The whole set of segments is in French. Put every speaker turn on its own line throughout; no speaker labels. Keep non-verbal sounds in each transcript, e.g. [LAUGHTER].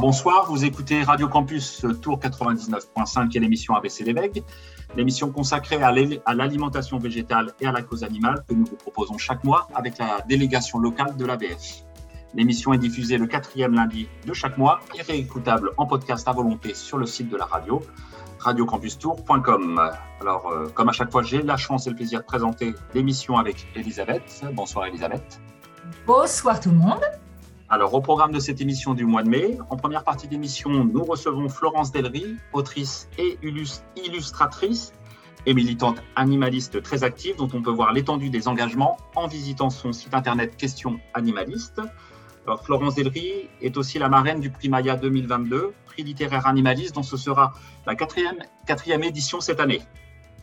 Bonsoir, vous écoutez Radio Campus Tour 99.5 et l'émission ABC l'émission consacrée à l'alimentation végétale et à la cause animale que nous vous proposons chaque mois avec la délégation locale de l'ABF. L'émission est diffusée le quatrième lundi de chaque mois et réécoutable en podcast à volonté sur le site de la radio, radiocampustour.com. Alors, euh, comme à chaque fois, j'ai la chance et le plaisir de présenter l'émission avec Elisabeth. Bonsoir Elisabeth.
Bonsoir tout le monde.
Alors, au programme de cette émission du mois de mai, en première partie d'émission, nous recevons Florence Delry, autrice et illustratrice et militante animaliste très active, dont on peut voir l'étendue des engagements en visitant son site internet Questions Animalistes. Alors, Florence Delry est aussi la marraine du prix Maya 2022, prix littéraire animaliste, dont ce sera la quatrième, quatrième édition cette année.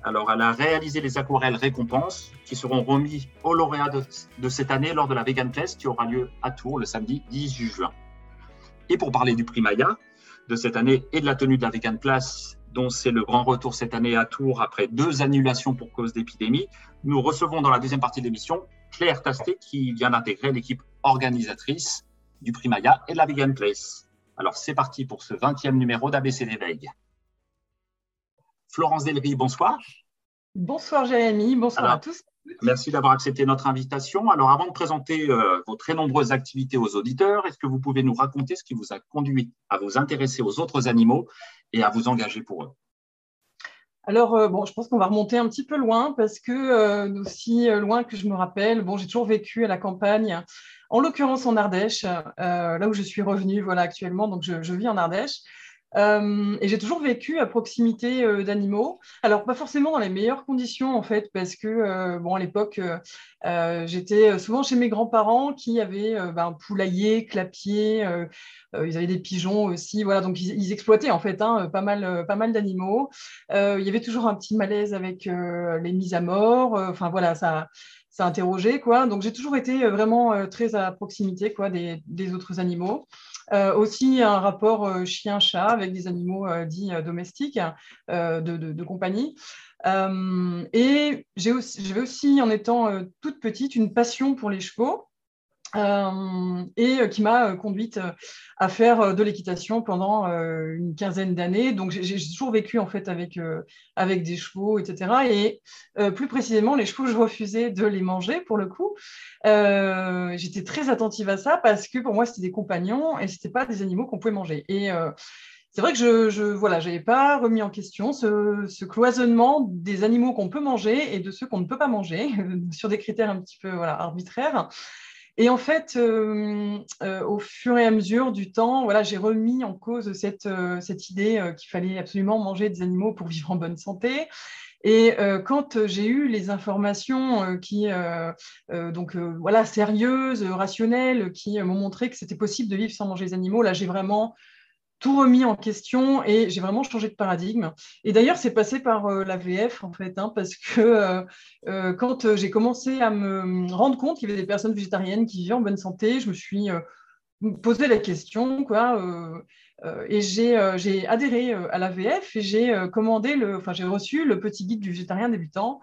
Alors, elle a réalisé les aquarelles récompenses qui seront remis aux lauréats de, cette année lors de la Vegan Fest qui aura lieu à Tours le samedi 18 juin. Et pour parler du prix Maya de cette année et de la tenue de la Vegan Place, dont c'est le grand retour cette année à Tours après deux annulations pour cause d'épidémie, nous recevons dans la deuxième partie de l'émission Claire Tasté qui vient d'intégrer l'équipe organisatrice du prix Maya et de la Vegan Place. Alors c'est parti pour ce 20e numéro d'ABC d'éveil. Florence Delry, bonsoir.
Bonsoir Jérémy, bonsoir à tous.
Merci d'avoir accepté notre invitation. Alors avant de présenter euh, vos très nombreuses activités aux auditeurs, est-ce que vous pouvez nous raconter ce qui vous a conduit à vous intéresser aux autres animaux et à vous engager pour eux?
Alors, euh, bon, je pense qu'on va remonter un petit peu loin parce que, euh, aussi loin que je me rappelle, bon, j'ai toujours vécu à la campagne, en l'occurrence en Ardèche, là où je suis revenue voilà, actuellement, donc je vis en Ardèche. Euh, et j'ai toujours vécu à proximité euh, d'animaux. Alors, pas forcément dans les meilleures conditions, en fait, parce que, euh, bon, à l'époque, j'étais souvent chez mes grands-parents qui avaient ben, un poulailler, clapier, ils avaient des pigeons aussi. Voilà, donc ils, exploitaient, en fait, hein, pas mal, pas mal d'animaux. il y avait toujours un petit malaise avec les mises à mort. Enfin, voilà, ça ça quoi. Donc j'ai toujours été vraiment très à proximité quoi des, autres animaux. Euh, aussi un rapport euh, chien-chat avec des animaux euh, dits domestiques de, compagnie. et j'avais aussi, aussi, en étant toute petite, une passion pour les chevaux. Euh, et euh, qui m'a euh, conduite à faire de l'équitation pendant une quinzaine d'années. Donc j'ai toujours vécu en fait avec, avec des chevaux, etc. Et plus précisément, les chevaux, je refusais de les manger pour le coup. J'étais très attentive à ça parce que pour moi, c'était des compagnons et ce n'était pas des animaux qu'on pouvait manger. Et c'est vrai que je, n'avais voilà, pas remis en question ce, ce cloisonnement des animaux qu'on peut manger et de ceux qu'on ne peut pas manger [LAUGHS] sur des critères un petit peu voilà, arbitraires. Et en fait, euh, euh, au fur et à mesure du temps, voilà, j'ai remis en cause cette, euh, cette idée qu'il fallait absolument manger des animaux pour vivre en bonne santé. Et quand j'ai eu les informations qui, donc voilà, sérieuses, rationnelles, qui m'ont montré que c'était possible de vivre sans manger des animaux, là, j'ai vraiment tout remis en question et j'ai vraiment changé de paradigme. Et d'ailleurs, c'est passé par euh, la VF, en fait, hein, parce que euh, euh, quand j'ai commencé à me rendre compte qu'il y avait des personnes végétariennes qui vivaient en bonne santé, je me suis posé la question, quoi, euh, et euh, j'ai adhéré euh, à l'AVF et j'ai commandé, le, enfin j'ai reçu le petit guide du végétarien débutant.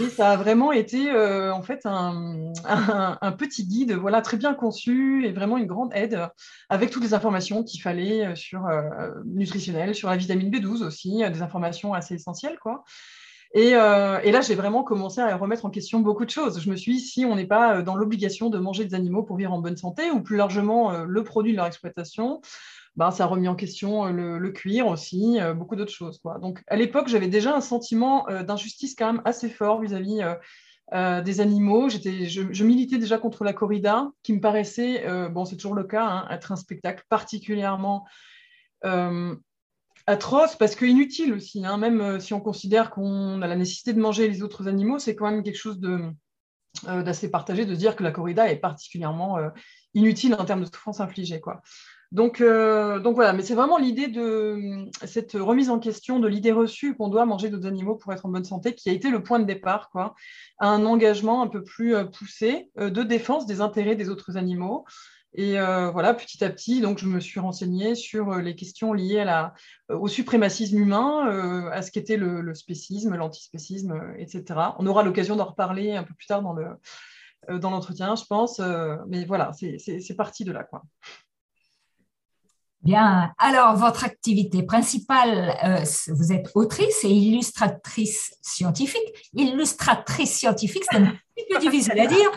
Et ça a vraiment été en fait un, un, petit guide, voilà, très bien conçu et vraiment une grande aide avec toutes les informations qu'il fallait sur nutritionnel, sur la vitamine B12 aussi, des informations assez essentielles, quoi. Et, et, là, j'ai vraiment commencé à remettre en question beaucoup de choses. Je me suis dit, si on n'est pas dans l'obligation de manger des animaux pour vivre en bonne santé, ou plus largement le produit de leur exploitation, ben, ça a remis en question euh, le, cuir aussi, euh, beaucoup d'autres choses. Donc à l'époque, j'avais déjà un sentiment euh, d'injustice quand même assez fort vis-à-vis des animaux. Je, je, militais déjà contre la corrida, qui me paraissait, bon c'est toujours le cas, hein, être un spectacle particulièrement atroce parce que inutile aussi. Hein. même si on considère qu'on a la nécessité de manger les autres animaux, c'est quand même quelque chose d'assez partagé de dire que la corrida est particulièrement inutile en termes de souffrance infligée. Quoi. Donc, euh, donc voilà, mais c'est vraiment l'idée de cette remise en question de l'idée reçue qu'on doit manger d'autres animaux pour être en bonne santé qui a été le point de départ, quoi, à un engagement un peu plus euh, poussé euh, de défense des intérêts des autres animaux. Et voilà, petit à petit, donc je me suis renseignée sur les questions liées à la, au suprémacisme humain, à ce qu'était le, le, spécisme, l'antispécisme, etc. On aura l'occasion d'en reparler un peu plus tard dans le dans l'entretien, je pense. mais voilà, c'est parti de là, quoi.
Bien, alors votre activité principale, euh, vous êtes autrice et illustratrice scientifique. Illustratrice scientifique, c'est un petit peu difficile à dire,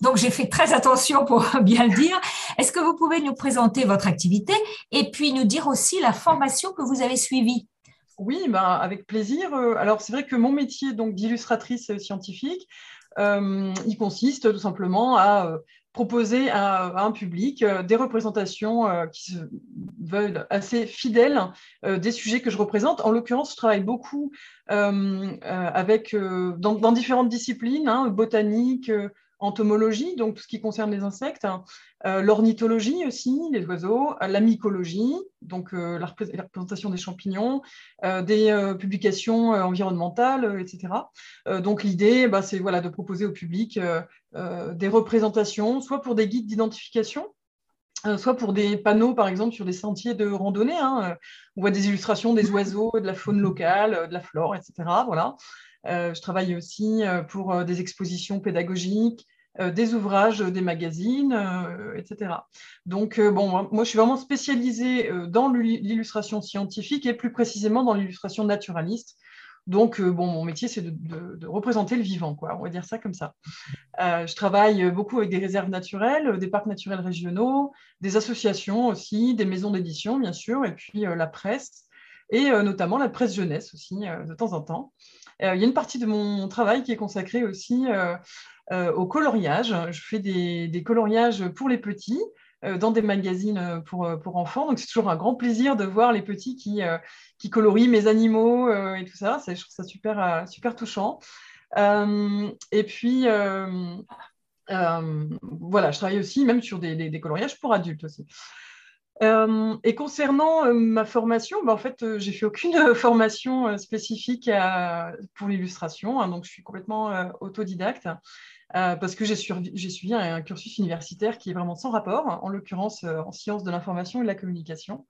donc j'ai fait très attention pour [LAUGHS] bien le dire. Est-ce que vous pouvez nous présenter votre activité et puis nous dire aussi la formation que vous avez suivie?
Oui, bah, avec plaisir. Euh, alors c'est vrai que mon métier d'illustratrice scientifique, euh, il consiste tout simplement à proposer à, un public euh, des représentations euh, qui se veulent assez fidèles euh, des sujets que je représente. En l'occurrence, je travaille beaucoup avec, dans, différentes disciplines, hein, botanique, entomologie, donc tout ce qui concerne les insectes, hein, euh, l'ornithologie aussi, les oiseaux, euh, la mycologie, donc euh, la, représentation des champignons, des publications environnementales, etc. donc l'idée, bah, c'est voilà, de proposer au public des représentations, soit pour des guides d'identification, soit pour des panneaux, par exemple, sur des sentiers de randonnée. Hein, on voit des illustrations des oiseaux, de la faune locale, de la flore, etc. Voilà. je travaille aussi pour des expositions pédagogiques, euh, des ouvrages, des magazines, euh, etc. Donc, euh, bon, moi, je suis vraiment spécialisée dans l'illustration scientifique et plus précisément dans l'illustration naturaliste. Donc, bon, mon métier, c'est de, représenter le vivant, quoi. On va dire ça comme ça. je travaille beaucoup avec des réserves naturelles, des parcs naturels régionaux, des associations aussi, des maisons d'édition, bien sûr, et puis la presse, et notamment la presse jeunesse aussi, de temps en temps. Il y a une partie de mon travail qui est consacrée aussi euh, au coloriage. Je fais des, coloriages pour les petits euh, dans des magazines euh, pour, enfants. Donc, c'est toujours un grand plaisir de voir les petits qui, colorient mes animaux et tout ça. Je trouve ça super, super touchant. et puis, voilà, je travaille aussi même sur des, des, coloriages pour adultes aussi. Et concernant ma formation, bah, en fait, j'ai fait aucune formation spécifique pour l'illustration, hein, donc je suis complètement autodidacte. Euh, parce que j'ai suivi, un, cursus universitaire qui est vraiment sans rapport, en l'occurrence euh, en sciences de l'information et de la communication.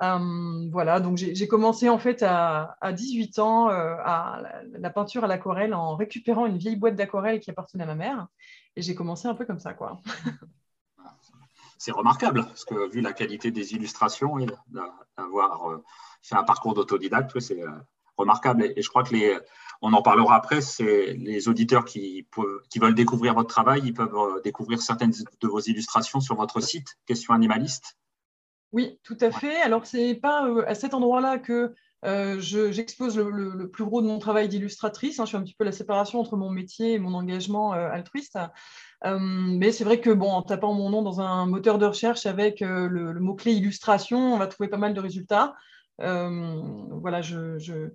Euh, voilà, donc j'ai commencé en fait à, 18 ans à la, peinture à l'aquarelle en récupérant une vieille boîte d'aquarelle qui appartenait à ma mère. Et j'ai commencé un peu comme ça, quoi.
C'est remarquable, parce que vu la qualité des illustrations et d'avoir fait un parcours d'autodidacte, c'est remarquable. Et je crois que les, on en parlera après, les auditeurs qui, veulent découvrir votre travail, ils peuvent euh, découvrir certaines de vos illustrations sur votre site, Question Animaliste.
Oui, tout à fait. Alors, ce n'est pas euh, à cet endroit-là que euh, j'expose le, plus gros de mon travail d'illustratrice. Hein. je fais un petit peu la séparation entre mon métier et mon engagement altruiste. Mais c'est vrai que bon, en tapant mon nom dans un moteur de recherche avec le, mot-clé illustration, on va trouver pas mal de résultats. Euh, voilà, je,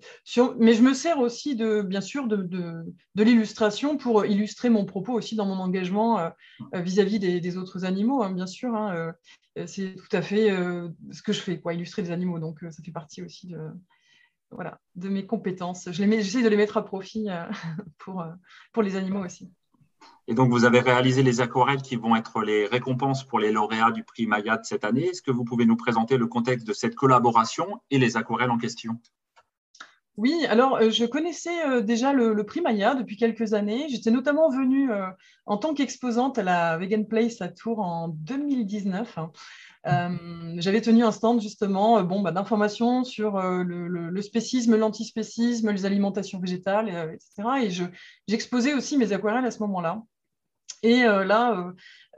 mais je me sers aussi de, bien sûr de, de, l'illustration pour illustrer mon propos aussi dans mon engagement euh, vis-à-vis des, autres animaux, hein, bien sûr. Hein, euh, c'est tout à fait ce que je fais, quoi, illustrer des animaux. Donc, ça fait partie aussi de, voilà, de mes compétences. J'essaie de les mettre à profit [LAUGHS] pour, pour les animaux aussi.
Et donc, vous avez réalisé les aquarelles qui vont être les récompenses pour les lauréats du prix Maya de cette année. Est-ce que vous pouvez nous présenter le contexte de cette collaboration et les aquarelles en question?
Oui, alors euh, je connaissais euh, déjà le, prix Maya depuis quelques années. J'étais notamment venue euh, en tant qu'exposante à la Vegan Place à Tours en 2019. J'avais tenu un stand justement bon, bah, d'informations sur le, spécisme, l'antispécisme, les alimentations végétales, etc. Et j'exposais aussi mes aquarelles à ce moment-là. Et euh, là, euh,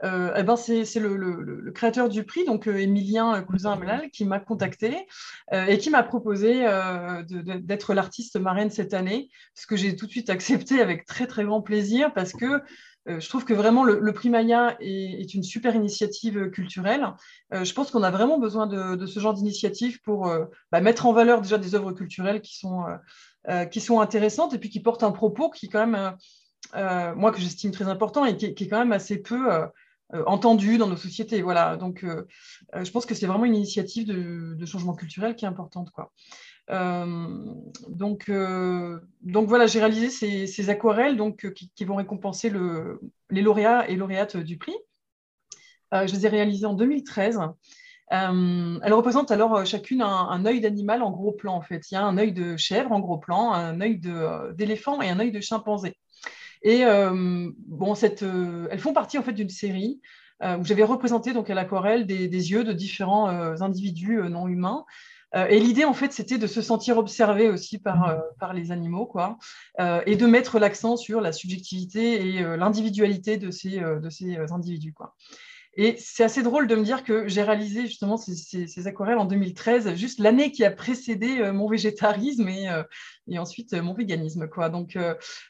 euh, eh ben c'est le, créateur du prix, donc Emilien Cousin-Amelal, qui m'a contacté et qui m'a proposé d'être l'artiste marraine cette année, ce que j'ai tout de suite accepté avec très très grand plaisir parce que je trouve que vraiment le, prix Maya est, une super initiative culturelle. je pense qu'on a vraiment besoin de, ce genre d'initiative pour bah, mettre en valeur déjà des œuvres culturelles qui sont, qui sont intéressantes et puis qui portent un propos qui quand même euh, moi que j'estime très important et qui, est quand même assez peu euh, euh, entendu dans nos sociétés. Voilà, donc je pense que c'est vraiment une initiative de, changement culturel qui est importante. Quoi. donc, donc voilà, j'ai réalisé ces, aquarelles donc, qui, vont récompenser le, les lauréats et lauréates du prix. je les ai réalisées en 2013. elles représentent alors chacune un, un œil d'animal en gros plan en fait. Il y a un œil de chèvre en gros plan, un œil d'éléphant et un œil de chimpanzé. Et euh, bon, cette, euh, elles font partie en fait d'une série où j'avais représenté donc à l'aquarelle des, des, yeux de différents individus non humains. et l'idée, en fait, c'était de se sentir observé aussi par, par les animaux, quoi, et de mettre l'accent sur la subjectivité et l'individualité de ces, de ces individus, quoi. Et c'est assez drôle de me dire que j'ai réalisé justement ces, aquarelles en 2013, juste l'année qui a précédé euh, mon végétarisme et, euh, et ensuite euh, mon véganisme. Quoi. Donc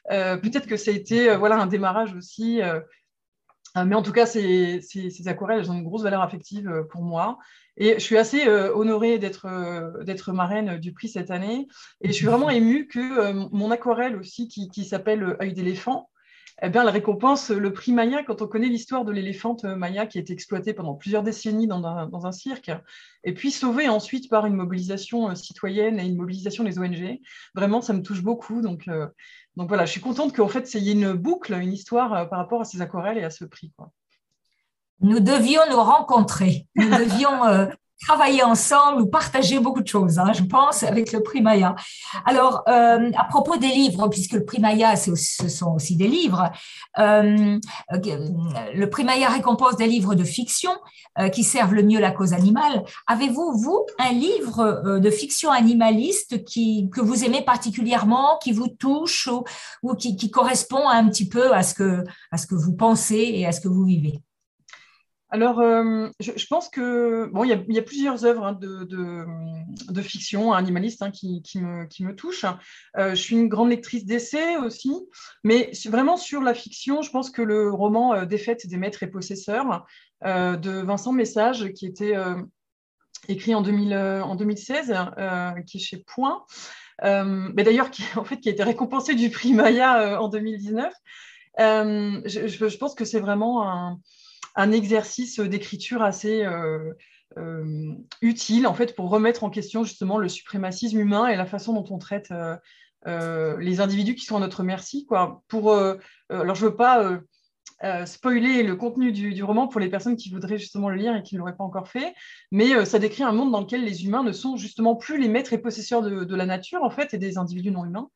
peut-être que ça a été voilà, un démarrage aussi. mais en tout cas, ces, ces, aquarelles, elles ont une grosse valeur affective pour moi. Et je suis assez honorée d'être marraine du prix cette année. Et je suis vraiment [LAUGHS] émue que mon aquarelle aussi, qui, qui s'appelle Œil d'éléphant, eh bien, elle récompense le prix Maya quand on connaît l'histoire de l'éléphante Maya qui a été exploitée pendant plusieurs décennies dans un, cirque, et puis sauvée ensuite par une mobilisation euh, citoyenne et une mobilisation des ONG. Vraiment, ça me touche beaucoup. Donc, euh, donc voilà, je suis contente qu'en fait, il y ait une boucle, une histoire euh, par rapport à ces aquarelles et à ce prix.
Nous devions nous rencontrer. Nous devions travailler ensemble ou partager beaucoup de choses, hein, je pense, avec le prix Maya. Alors, euh, à propos des livres, puisque le prix Maya, ce sont aussi des livres, euh, le prix Maya récompense des livres de fiction euh, qui servent le mieux la cause animale. Avez-vous, vous, un livre de fiction animaliste qui, que vous aimez particulièrement, qui vous touche ou, ou qui, qui, correspond un petit peu à ce, que, à ce que vous pensez et à ce que vous vivez?
Alors, euh, je, pense que bon, il y, a, plusieurs œuvres hein, de, fiction animaliste hein, qui, me, touchent. Euh, je suis une grande lectrice d'essais aussi, mais vraiment sur la fiction, je pense que le roman euh, Défaite des maîtres et possesseurs de Vincent Message, qui était écrit en, 2016, qui est chez Point, mais d'ailleurs qui, [LAUGHS] en fait, qui a été récompensé du prix Maya en 2019. je, pense que c'est vraiment un un exercice d'écriture assez euh, euh, utile en fait pour remettre en question justement le suprémacisme humain et la façon dont on traite euh, les individus qui sont à notre merci. Quoi. Pour, alors je veux pas spoiler le contenu du, roman pour les personnes qui voudraient justement le lire et qui ne l'auraient pas encore fait, mais ça décrit un monde dans lequel les humains ne sont justement plus les maîtres et possesseurs de, de la nature en fait et des individus non humains.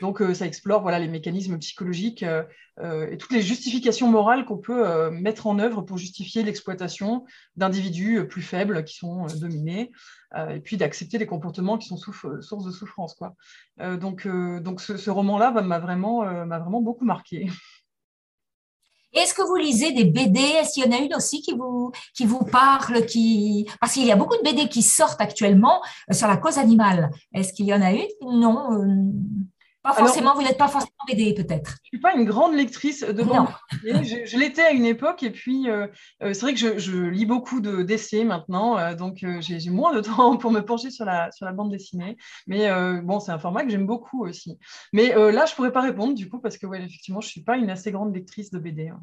Donc, euh, ça explore voilà, les mécanismes psychologiques euh, euh, et toutes les justifications morales qu'on peut mettre en œuvre pour justifier l'exploitation d'individus plus faibles qui sont dominés, et puis d'accepter les comportements qui sont source de souffrance. Quoi. donc, donc, ce, roman-là m'a vraiment, vraiment beaucoup marqué.
Est-ce que vous lisez des BD Est-ce qu'il y en a une aussi qui vous, qui vous parle qui... Parce qu'il y a beaucoup de BD qui sortent actuellement sur la cause animale. Est-ce qu'il y en a une? Non. Pas forcément, vous n'êtes pas forcément BD peut-être.
Je ne suis pas une grande lectrice de bande dessinée. Je, l'étais à une époque et puis euh, euh, c'est vrai que je, lis beaucoup d'essais maintenant, euh, donc j'ai moins de [LAUGHS] temps pour me pencher sur la, sur la bande dessinée. Mais bon, c'est un format que j'aime beaucoup aussi. Mais là, je ne pourrais pas répondre du coup parce que ouais, effectivement, je ne suis pas une assez grande lectrice de BD. Hein.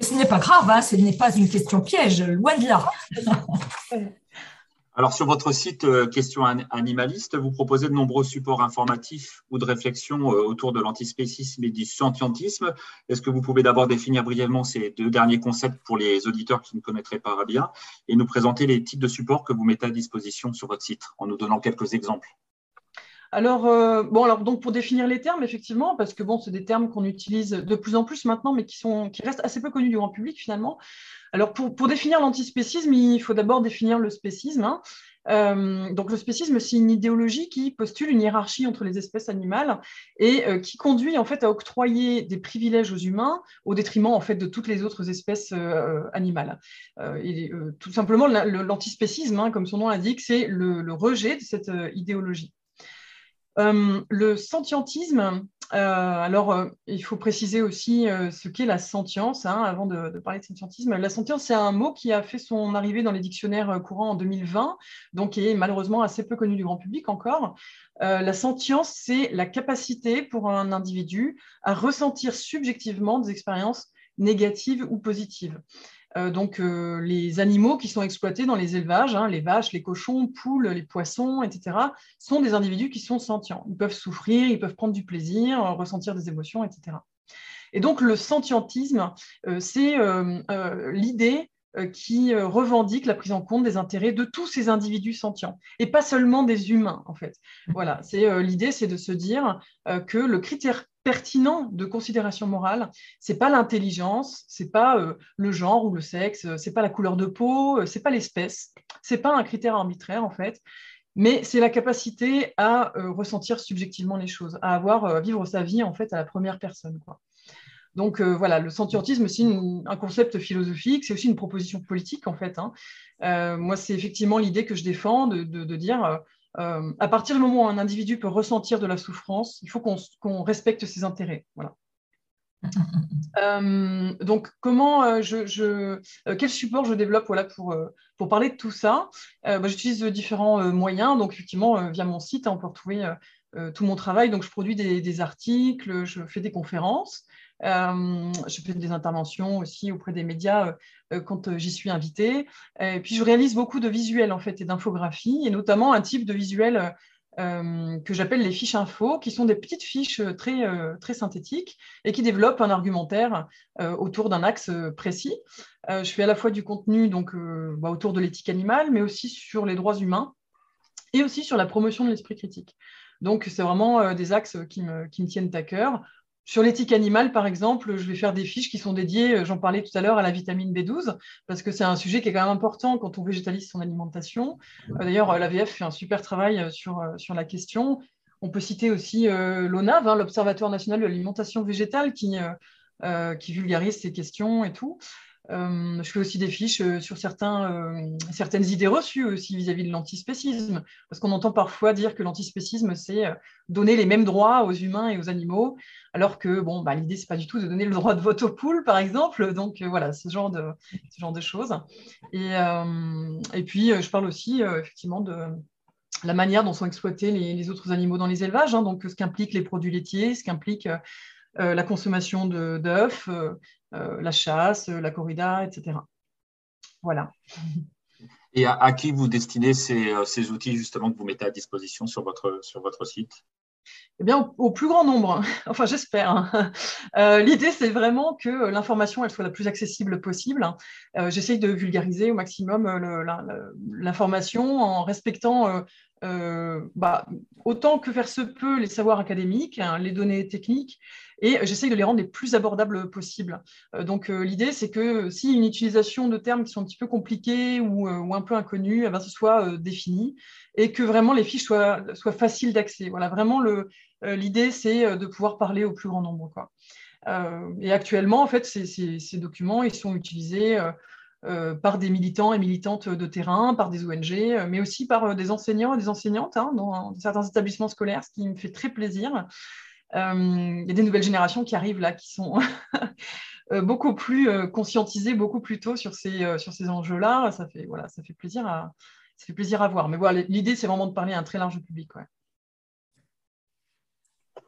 Ce n'est pas grave, hein, ce n'est pas une question piège, loin de là.
Alors, sur votre site euh, Questions animalistes, vous proposez de nombreux supports informatifs ou de réflexion euh, autour de l'antispécisme et du scientisme. Est-ce que vous pouvez d'abord définir brièvement ces deux derniers concepts pour les auditeurs qui ne connaîtraient pas bien et nous présenter les types de supports que vous mettez à disposition sur votre site en nous donnant quelques exemples?
Alors, euh, bon, alors donc pour définir les termes, effectivement, parce que bon, c'est des termes qu'on utilise de plus en plus maintenant, mais qui restent assez peu connus du grand public finalement. Alors, pour, définir l'antispécisme, il faut d'abord définir le spécisme. Hein. Euh, donc, le spécisme, c'est une idéologie qui postule une hiérarchie entre les espèces animales et euh, qui conduit en fait à octroyer des privilèges aux humains au détriment en fait de toutes les autres espèces euh, animales. Et, tout simplement, l'antispécisme, hein, comme son nom l'indique, c'est le, rejet de cette idéologie. le scientisme, euh, alors, euh, il faut préciser aussi euh, ce qu'est la sentience, hein, avant de, parler de scientisme. La sentience, c'est un mot qui a fait son arrivée dans les dictionnaires courants en 2020, donc qui est malheureusement assez peu connu du grand public encore. la sentience, c'est la capacité pour un individu à ressentir subjectivement des expériences négatives ou positives. Euh, donc euh, les animaux qui sont exploités dans les élevages, hein, les vaches, les cochons, poules, les poissons, etc., sont des individus qui sont sentients. Ils peuvent souffrir, ils peuvent prendre du plaisir, euh, ressentir des émotions, etc. Et donc le sentientisme, c'est l'idée qui revendique la prise en compte des intérêts de tous ces individus sentients et pas seulement des humains en fait. Voilà, c'est l'idée, c'est de se dire que le critère pertinent de considération morale, c'est pas l'intelligence, c'est pas euh, le genre ou le sexe, c'est pas la couleur de peau, c'est pas l'espèce, c'est pas un critère arbitraire en fait, mais c'est la capacité à ressentir subjectivement les choses, à avoir vivre sa vie en fait à la première personne. Donc voilà, le sentientisme, c'est un concept philosophique, c'est aussi une proposition politique en fait. Hein. moi, c'est effectivement l'idée que je défends de dire euh, à partir du moment où un individu peut ressentir de la souffrance, il faut qu'on respecte ses intérêts. Voilà. [LAUGHS] Euh, donc, comment euh, je, quel support je développe voilà, pour, pour parler de tout ça? Bah, J'utilise différents moyens. Donc, effectivement, via mon site, hein, on peut retrouver tout mon travail. Donc, je produis des articles, je fais des conférences. Euh, je fais des interventions aussi auprès des médias euh, euh, quand j'y suis invitée. Et puis je réalise beaucoup de visuels en fait et d'infographies, et notamment un type de visuel que j'appelle les fiches info, qui sont des petites fiches très, très synthétiques et qui développent un argumentaire autour d'un axe précis. je fais à la fois du contenu donc, bah, autour de l'éthique animale, mais aussi sur les droits humains et aussi sur la promotion de l'esprit critique. Donc, c'est vraiment des axes qui me, qui me, tiennent à cœur. Sur l'éthique animale, par exemple, je vais faire des fiches qui sont dédiées, euh, j'en parlais tout à l'heure, à la vitamine B12, parce que c'est un sujet qui est quand même important quand on végétalise son alimentation. Euh, d'ailleurs, euh, l'AVF fait un super travail sur, sur la question. On peut citer aussi l'ONAV, hein, l'Observatoire national de l'alimentation végétale, qui, qui vulgarise ces questions et tout. Euh, je fais aussi des fiches euh, sur certains, euh, certaines idées reçues aussi vis-à-vis de l'antispécisme, parce qu'on entend parfois dire que l'antispécisme, c'est donner les mêmes droits aux humains et aux animaux, alors que bon, bah, l'idée, c'est pas du tout de donner le droit de vote aux poules, par exemple. Donc voilà, ce genre de, ce genre de choses. Et, et puis, je parle aussi effectivement de la manière dont sont exploités les, autres animaux dans les élevages, hein, donc ce qu'impliquent les produits laitiers, ce qu'implique la consommation d'œufs, euh, la chasse, euh, la corrida, etc. Voilà.
Et à, qui vous destinez euh, ces, outils justement que vous mettez à disposition sur votre, sur votre site?
Eh bien, au, plus grand nombre, [LAUGHS] enfin j'espère. Hein. L'idée, c'est vraiment que l'information soit la plus accessible possible. J'essaye de vulgariser au maximum l'information en respectant bah, autant que faire se peut les savoirs académiques, hein, les données techniques, et j'essaye de les rendre les plus abordables possibles. Euh, donc euh, l'idée, c'est que si une utilisation de termes qui sont un petit peu compliqués ou, euh, un peu inconnus, eh ben, ce soit défini et que vraiment les fiches soient, soient faciles d'accès. Voilà, vraiment l'idée, c'est de pouvoir parler au plus grand nombre. Et actuellement, en fait, ces, ces, documents, ils sont utilisés par des militants et militantes de terrain, par des ONG, mais aussi par des enseignants et des enseignantes hein, dans certains établissements scolaires, ce qui me fait très plaisir. Euh, il y a des nouvelles générations qui arrivent là, qui sont [LAUGHS] euh, beaucoup plus euh, conscientisées, beaucoup plus tôt sur ces, enjeux-là. Ça fait, plaisir à, voir. Mais l'idée, c'est vraiment de parler à un très large public.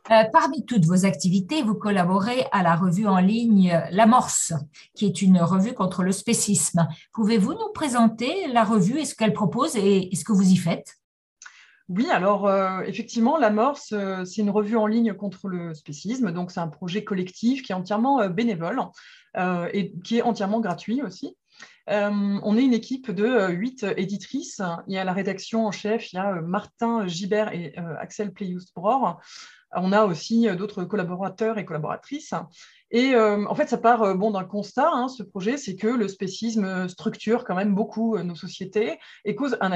Parmi toutes vos activités, vous collaborez à la revue en ligne L'Amorce, qui est une revue contre le spécisme. Pouvez-vous nous présenter la revue et ce qu'elle propose et ce que vous y faites?
Oui, alors euh, effectivement, l'Amorce, euh, c'est une revue en ligne contre le spécisme. Donc, c'est un projet collectif qui est entièrement euh, bénévole et qui est entièrement gratuit aussi. on est une équipe de huit éditrices. Il y a la rédaction en chef, il y a Martin Gibert et Axel Pleius-Bror. On a aussi d'autres collaborateurs et collaboratrices. Et euh, en fait, ça part euh, bon, d'un constat, hein, ce projet, c'est que le spécisme structure quand même beaucoup euh, nos sociétés et cause un,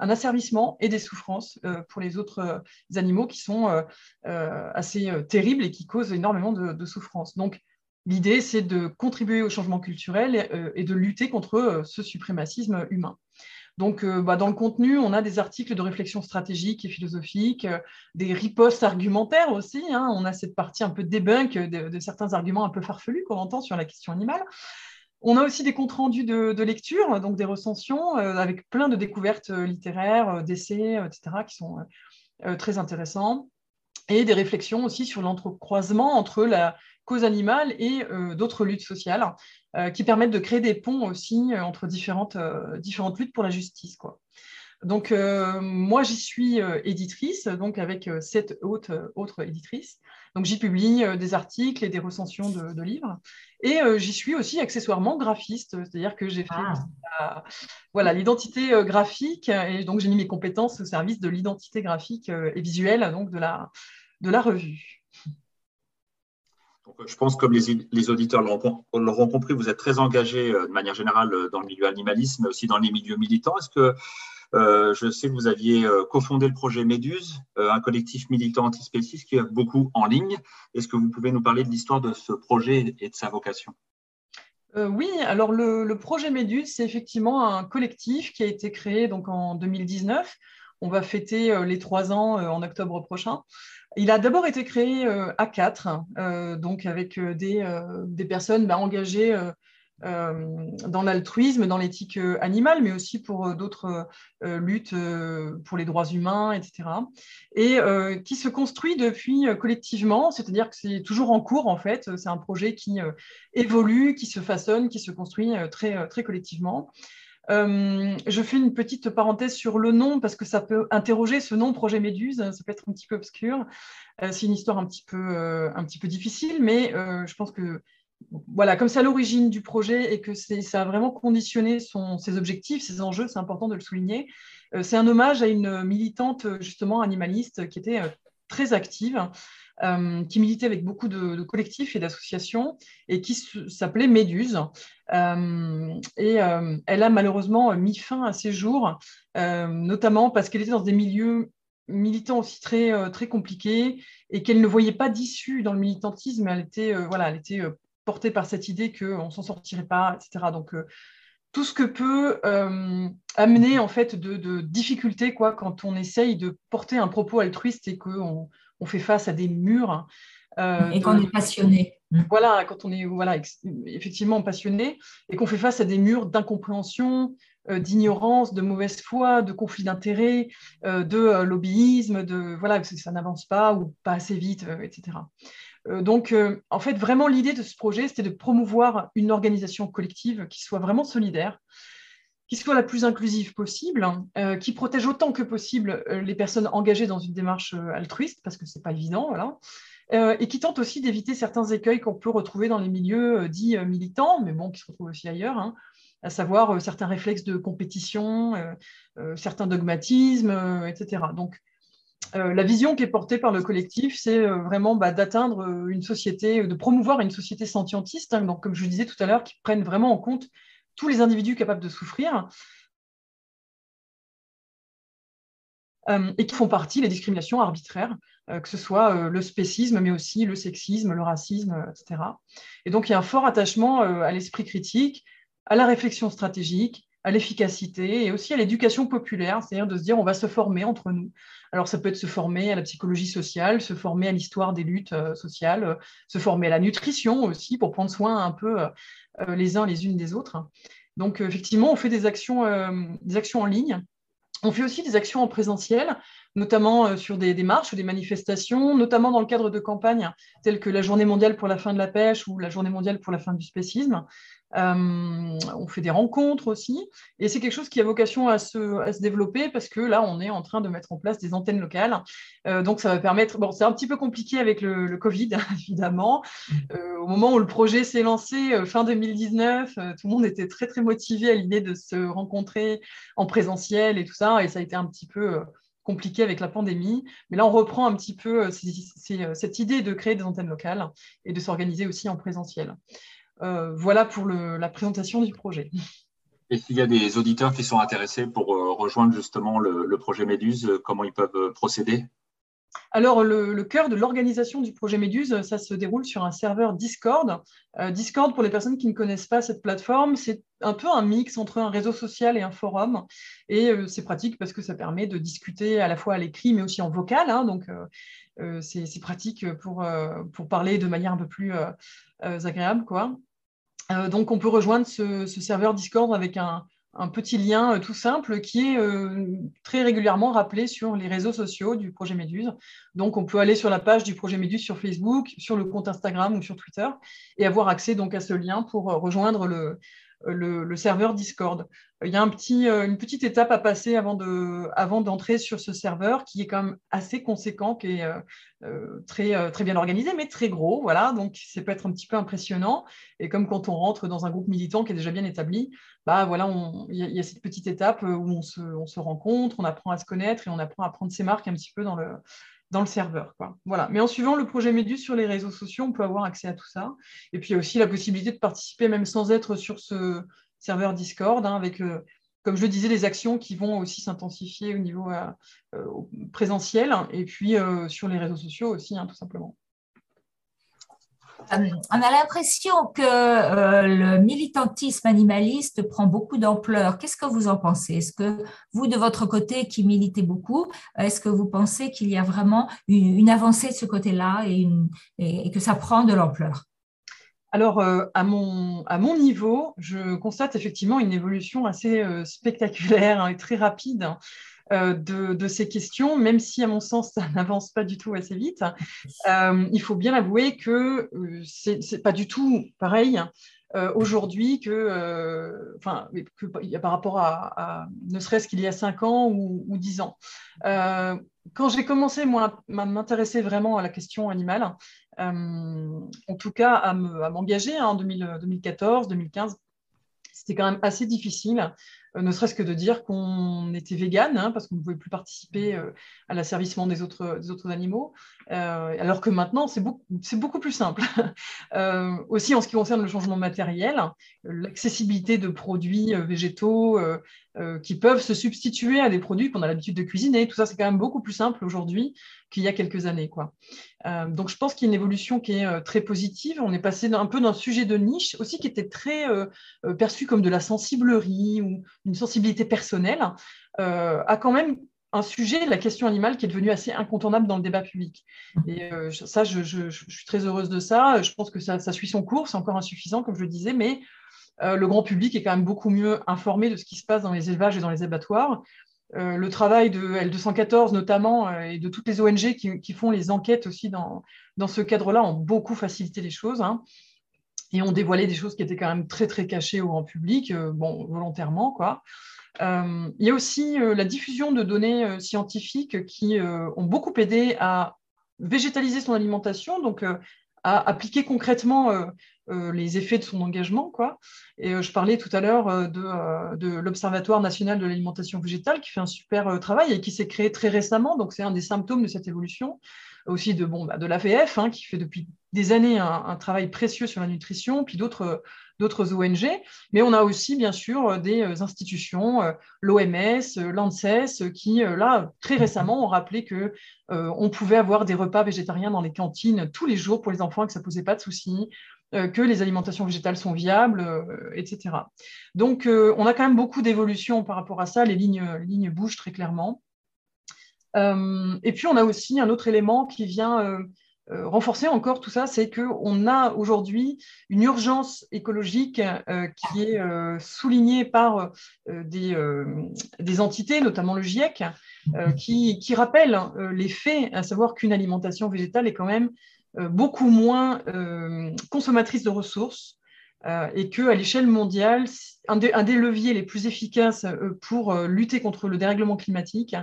asservissement et des souffrances pour les autres animaux qui sont assez terribles et qui causent énormément de souffrances. Donc, l'idée, c'est de contribuer au changement culturel et de lutter contre ce suprémacisme humain. Donc, euh, bah, dans le contenu, on a des articles de réflexion stratégique et philosophique, euh, des ripostes argumentaires aussi. Hein. On a cette partie un peu debunk de, certains arguments un peu farfelus qu'on entend sur la question animale. On a aussi des comptes rendus de, lecture, donc des recensions euh, avec plein de découvertes littéraires, d'essais, etc., qui sont très intéressants. Et des réflexions aussi sur l'entrecroisement entre la cause animale et d'autres luttes sociales. Euh, qui permettent de créer des ponts aussi euh, entre différentes, euh, différentes luttes pour la justice. Quoi. Donc, moi, j'y suis éditrice, donc avec sept autres, autres éditrices. Donc, j'y publie des articles et des recensions de, livres. Et j'y suis aussi accessoirement graphiste, c'est-à-dire que j'ai fait ah. voilà l'identité graphique et donc j'ai mis mes compétences au service de l'identité graphique et visuelle donc de la, de la revue.
Je pense, comme les, auditeurs l'auront compris, vous êtes très engagé de manière générale dans le milieu animaliste, mais aussi dans les milieux militants. Est-ce que euh, je sais que vous aviez euh, cofondé le projet Méduse, euh, un collectif militant antispéciste qui est beaucoup en ligne. Est-ce que vous pouvez nous parler de l'histoire de ce projet et de sa vocation?
Oui, alors le, projet Méduse, c'est effectivement un collectif qui a été créé donc en 2019. On va fêter les trois ans en octobre prochain. Il a d'abord été créé à quatre, donc avec des, personnes bah, engagées euh, dans l'altruisme, dans l'éthique euh, animale, mais aussi pour euh, d'autres luttes pour les droits humains, etc. Et qui se construit depuis collectivement, c'est-à-dire que c'est toujours en cours en fait. C'est un projet qui évolue, qui se façonne, qui se construit très, très collectivement. Je fais une petite parenthèse sur le nom parce que ça peut interroger ce nom projet Méduse, ça peut être un petit peu obscur. c'est une histoire un petit peu, un petit peu difficile, mais je pense que voilà, comme c'est à l'origine du projet et que ça a vraiment conditionné ses objectifs, ses enjeux, c'est important de le souligner. Euh, c'est un hommage à une militante justement animaliste qui était euh, très active, euh, qui militait avec beaucoup de, collectifs et d'associations et qui s'appelait Méduse. et elle a malheureusement mis fin à ses jours, notamment parce qu'elle était dans des milieux militants aussi très, compliqués et qu'elle ne voyait pas d'issue dans le militantisme. Elle était, voilà, elle était porté par cette idée qu'on ne s'en sortirait pas, etc. Donc, euh, tout ce que peut euh, amener en fait de, difficultés quoi, quand on essaye de porter un propos altruiste et qu'on on fait face à des murs.
Euh, et qu'on est passionné.
Mm. Voilà, quand on est voilà, effectivement passionné et qu'on fait face à des murs d'incompréhension, d'ignorance, de mauvaise foi, de conflit d'intérêts, de lobbyisme, de voilà, que ça n'avance pas ou pas assez vite, etc. Euh, donc, euh, en fait, vraiment, l'idée de ce projet, c'était de promouvoir une organisation collective qui soit vraiment solidaire, qui soit la plus inclusive possible, euh, qui protège autant que possible les personnes engagées dans une démarche altruiste, parce que ce n'est pas évident, voilà, et qui tente aussi d'éviter certains écueils qu'on peut retrouver dans les milieux dits militants, mais bon, qui se retrouvent aussi ailleurs, hein, à savoir certains réflexes de compétition, certains dogmatismes, etc. Donc, euh, la vision qui est portée par le collectif, c'est euh, vraiment bah, d'atteindre euh, une société, de promouvoir une société sentientiste, hein, donc comme je disais tout à l'heure, qui prenne vraiment en compte tous les individus capables de souffrir et qui font partie des discriminations arbitraires, que ce soit le spécisme, mais aussi le sexisme, le racisme, etc. Et donc il y a un fort attachement à l'esprit critique, à la réflexion stratégique, à l'efficacité et aussi à l'éducation populaire, c'est-à-dire de se dire on va se former entre nous. Alors ça peut être se former à la psychologie sociale, se former à l'histoire des luttes euh, sociales, euh, se former à la nutrition aussi pour prendre soin un peu euh, les uns les unes des autres. Donc effectivement, on fait des actions, des actions en ligne. On fait aussi des actions en présentiel, notamment sur des, des, marches ou des manifestations, notamment dans le cadre de campagnes telles que la Journée mondiale pour la fin de la pêche ou la Journée mondiale pour la fin du spécisme. Euh, on fait des rencontres aussi. Et c'est quelque chose qui a vocation à se, développer parce que là, on est en train de mettre en place des antennes locales. Euh, donc, ça va permettre. Bon, c'est un petit peu compliqué avec le, Covid, [LAUGHS] évidemment. Euh, au moment où le projet s'est lancé, fin 2019, tout le monde était très, très motivé à l'idée de se rencontrer en présentiel et tout ça. Et ça a été un petit peu compliqué avec la pandémie. Mais là, on reprend un petit peu cette idée de créer des antennes locales et de s'organiser aussi en présentiel. Euh, voilà pour la présentation du projet.
Et s'il y a des auditeurs qui sont intéressés pour euh, rejoindre justement le, projet Méduse, euh, comment ils peuvent procéder?
Alors, le, cœur de l'organisation du projet Méduse, ça se déroule sur un serveur Discord. Discord, pour les personnes qui ne connaissent pas cette plateforme, c'est un peu un mix entre un réseau social et un forum. Et c'est pratique parce que ça permet de discuter à la fois à l'écrit, mais aussi en vocal. Hein. donc, c'est pratique pour, parler de manière un peu plus agréable. Quoi. Euh, donc, on peut rejoindre ce, serveur Discord avec un, petit lien euh, tout simple qui est euh, très régulièrement rappelé sur les réseaux sociaux du projet Méduse. Donc, on peut aller sur la page du projet Méduse sur Facebook, sur le compte Instagram ou sur Twitter et avoir accès donc à ce lien pour rejoindre le, le, serveur Discord. Il y a euh, une petite étape à passer avant, de, avant d'entrer sur ce serveur qui est quand même assez conséquent, qui est euh, euh, très, très bien organisé, mais très gros. Voilà, donc ça peut être un petit peu impressionnant. Et comme quand on rentre dans un groupe militant qui est déjà bien établi, bah voilà, il y, a cette petite étape où on se rencontre, on apprend à se connaître et on apprend à prendre ses marques un petit peu dans le, dans le serveur. Quoi. Voilà. Mais en suivant le projet Médus sur les réseaux sociaux, on peut avoir accès à tout ça. Et puis il y a aussi la possibilité de participer même sans être sur ce serveur Discord, hein, avec, euh, comme je le disais, les actions qui vont aussi s'intensifier au niveau euh, euh, présentiel et puis sur les réseaux sociaux aussi, hein, tout simplement.
Euh, on a l'impression que euh, le militantisme animaliste prend beaucoup d'ampleur. Qu'est-ce que vous en pensez? Est-ce que vous, de votre côté, qui militez beaucoup, est-ce que vous pensez qu'il y a vraiment une, avancée de ce côté-là et, que ça prend de l'ampleur?
Alors, euh, à, mon, niveau, je constate effectivement une évolution assez spectaculaire hein, et très rapide euh, de, ces questions, même si, à mon sens, [LAUGHS] ça n'avance pas du tout assez vite. Euh, il faut bien avouer que euh, c'est n'est pas du tout pareil aujourd'hui que, enfin, par rapport à, ne serait-ce qu'il y a 5 ans ou, ou 10 ans. quand j'ai commencé, moi, à m'intéresser vraiment à la question animale, en tout cas à m'engager hein, en 2014, 2015, c'était quand même assez difficile ne serait-ce que de dire qu'on était vegan, hein, parce qu'on ne pouvait plus participer euh, à l'asservissement des autres, des autres animaux, euh, alors que maintenant, c'est beaucoup, beaucoup, plus simple. [LAUGHS] aussi, en ce qui concerne le changement matériel, l'accessibilité de produits végétaux qui peuvent se substituer à des produits qu'on a l'habitude de cuisiner, tout ça, c'est quand même beaucoup plus simple aujourd'hui qu'il y a quelques années. Quoi. donc, je pense qu'il y a une évolution qui est très positive. On est passé un peu d'un sujet de niche aussi qui était très perçu comme de la sensiblerie ou une sensibilité personnelle, euh, a quand même un sujet, la question animale, qui est devenue assez incontournable dans le débat public. Et euh, ça, je, suis très heureuse de ça. Je pense que ça, suit son cours, c'est encore insuffisant, comme je le disais, mais euh, le grand public est quand même beaucoup mieux informé de ce qui se passe dans les élevages et dans les abattoirs. le travail de L214 notamment et de toutes les ONG qui, font les enquêtes aussi dans, ce cadre-là ont beaucoup facilité les choses. Hein et ont dévoilé des choses qui étaient quand même très très cachées au grand public, euh, volontairement quoi. Euh, il y a aussi euh, la diffusion de données scientifiques qui ont beaucoup aidé à végétaliser son alimentation, donc à appliquer concrètement les effets de son engagement. Et je parlais tout à l'heure de, de l'Observatoire national de l'alimentation végétale qui fait un super travail et qui s'est créé très récemment, donc c'est un des symptômes de cette évolution aussi de, bon, bah, de l'AVF, hein, qui fait depuis des années un, travail précieux sur la nutrition, puis d'autres d'autres ONG, mais on a aussi bien sûr des institutions, l'OMS, l'ANSES, qui là très récemment ont rappelé que on pouvait avoir des repas végétariens dans les cantines tous les jours pour les enfants et que ça posait pas de soucis, que les alimentations végétales sont viables, etc. Donc on a quand même beaucoup d'évolutions par rapport à ça, les lignes, les lignes bougent très clairement. Euh, et puis, on a aussi un autre élément qui vient euh, euh, renforcer encore tout ça, c'est qu'on a aujourd'hui une urgence écologique qui est soulignée par des, entités, notamment le GIEC, qui, qui rappellent les faits, à savoir qu'une alimentation végétale est quand même beaucoup moins consommatrice de ressources et qu'à l'échelle mondiale, un, des leviers les plus efficaces pour lutter contre le dérèglement climatique,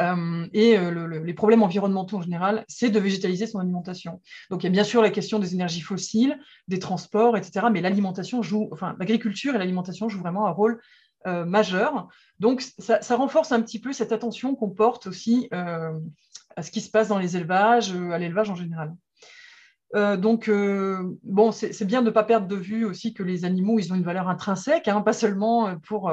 euh, et euh, les problèmes environnementaux en général, c'est de végétaliser son alimentation. Donc il y a bien sûr la question des énergies fossiles, des transports, etc. Mais l'agriculture et l'alimentation jouent vraiment un rôle euh, majeur. Donc ça, renforce un petit peu cette attention qu'on porte aussi à ce qui se passe dans les élevages, à l'élevage en général. Euh, donc, euh, bon, c'est bien de ne pas perdre de vue aussi que les animaux, ils ont une valeur intrinsèque, hein, pas seulement euh, pour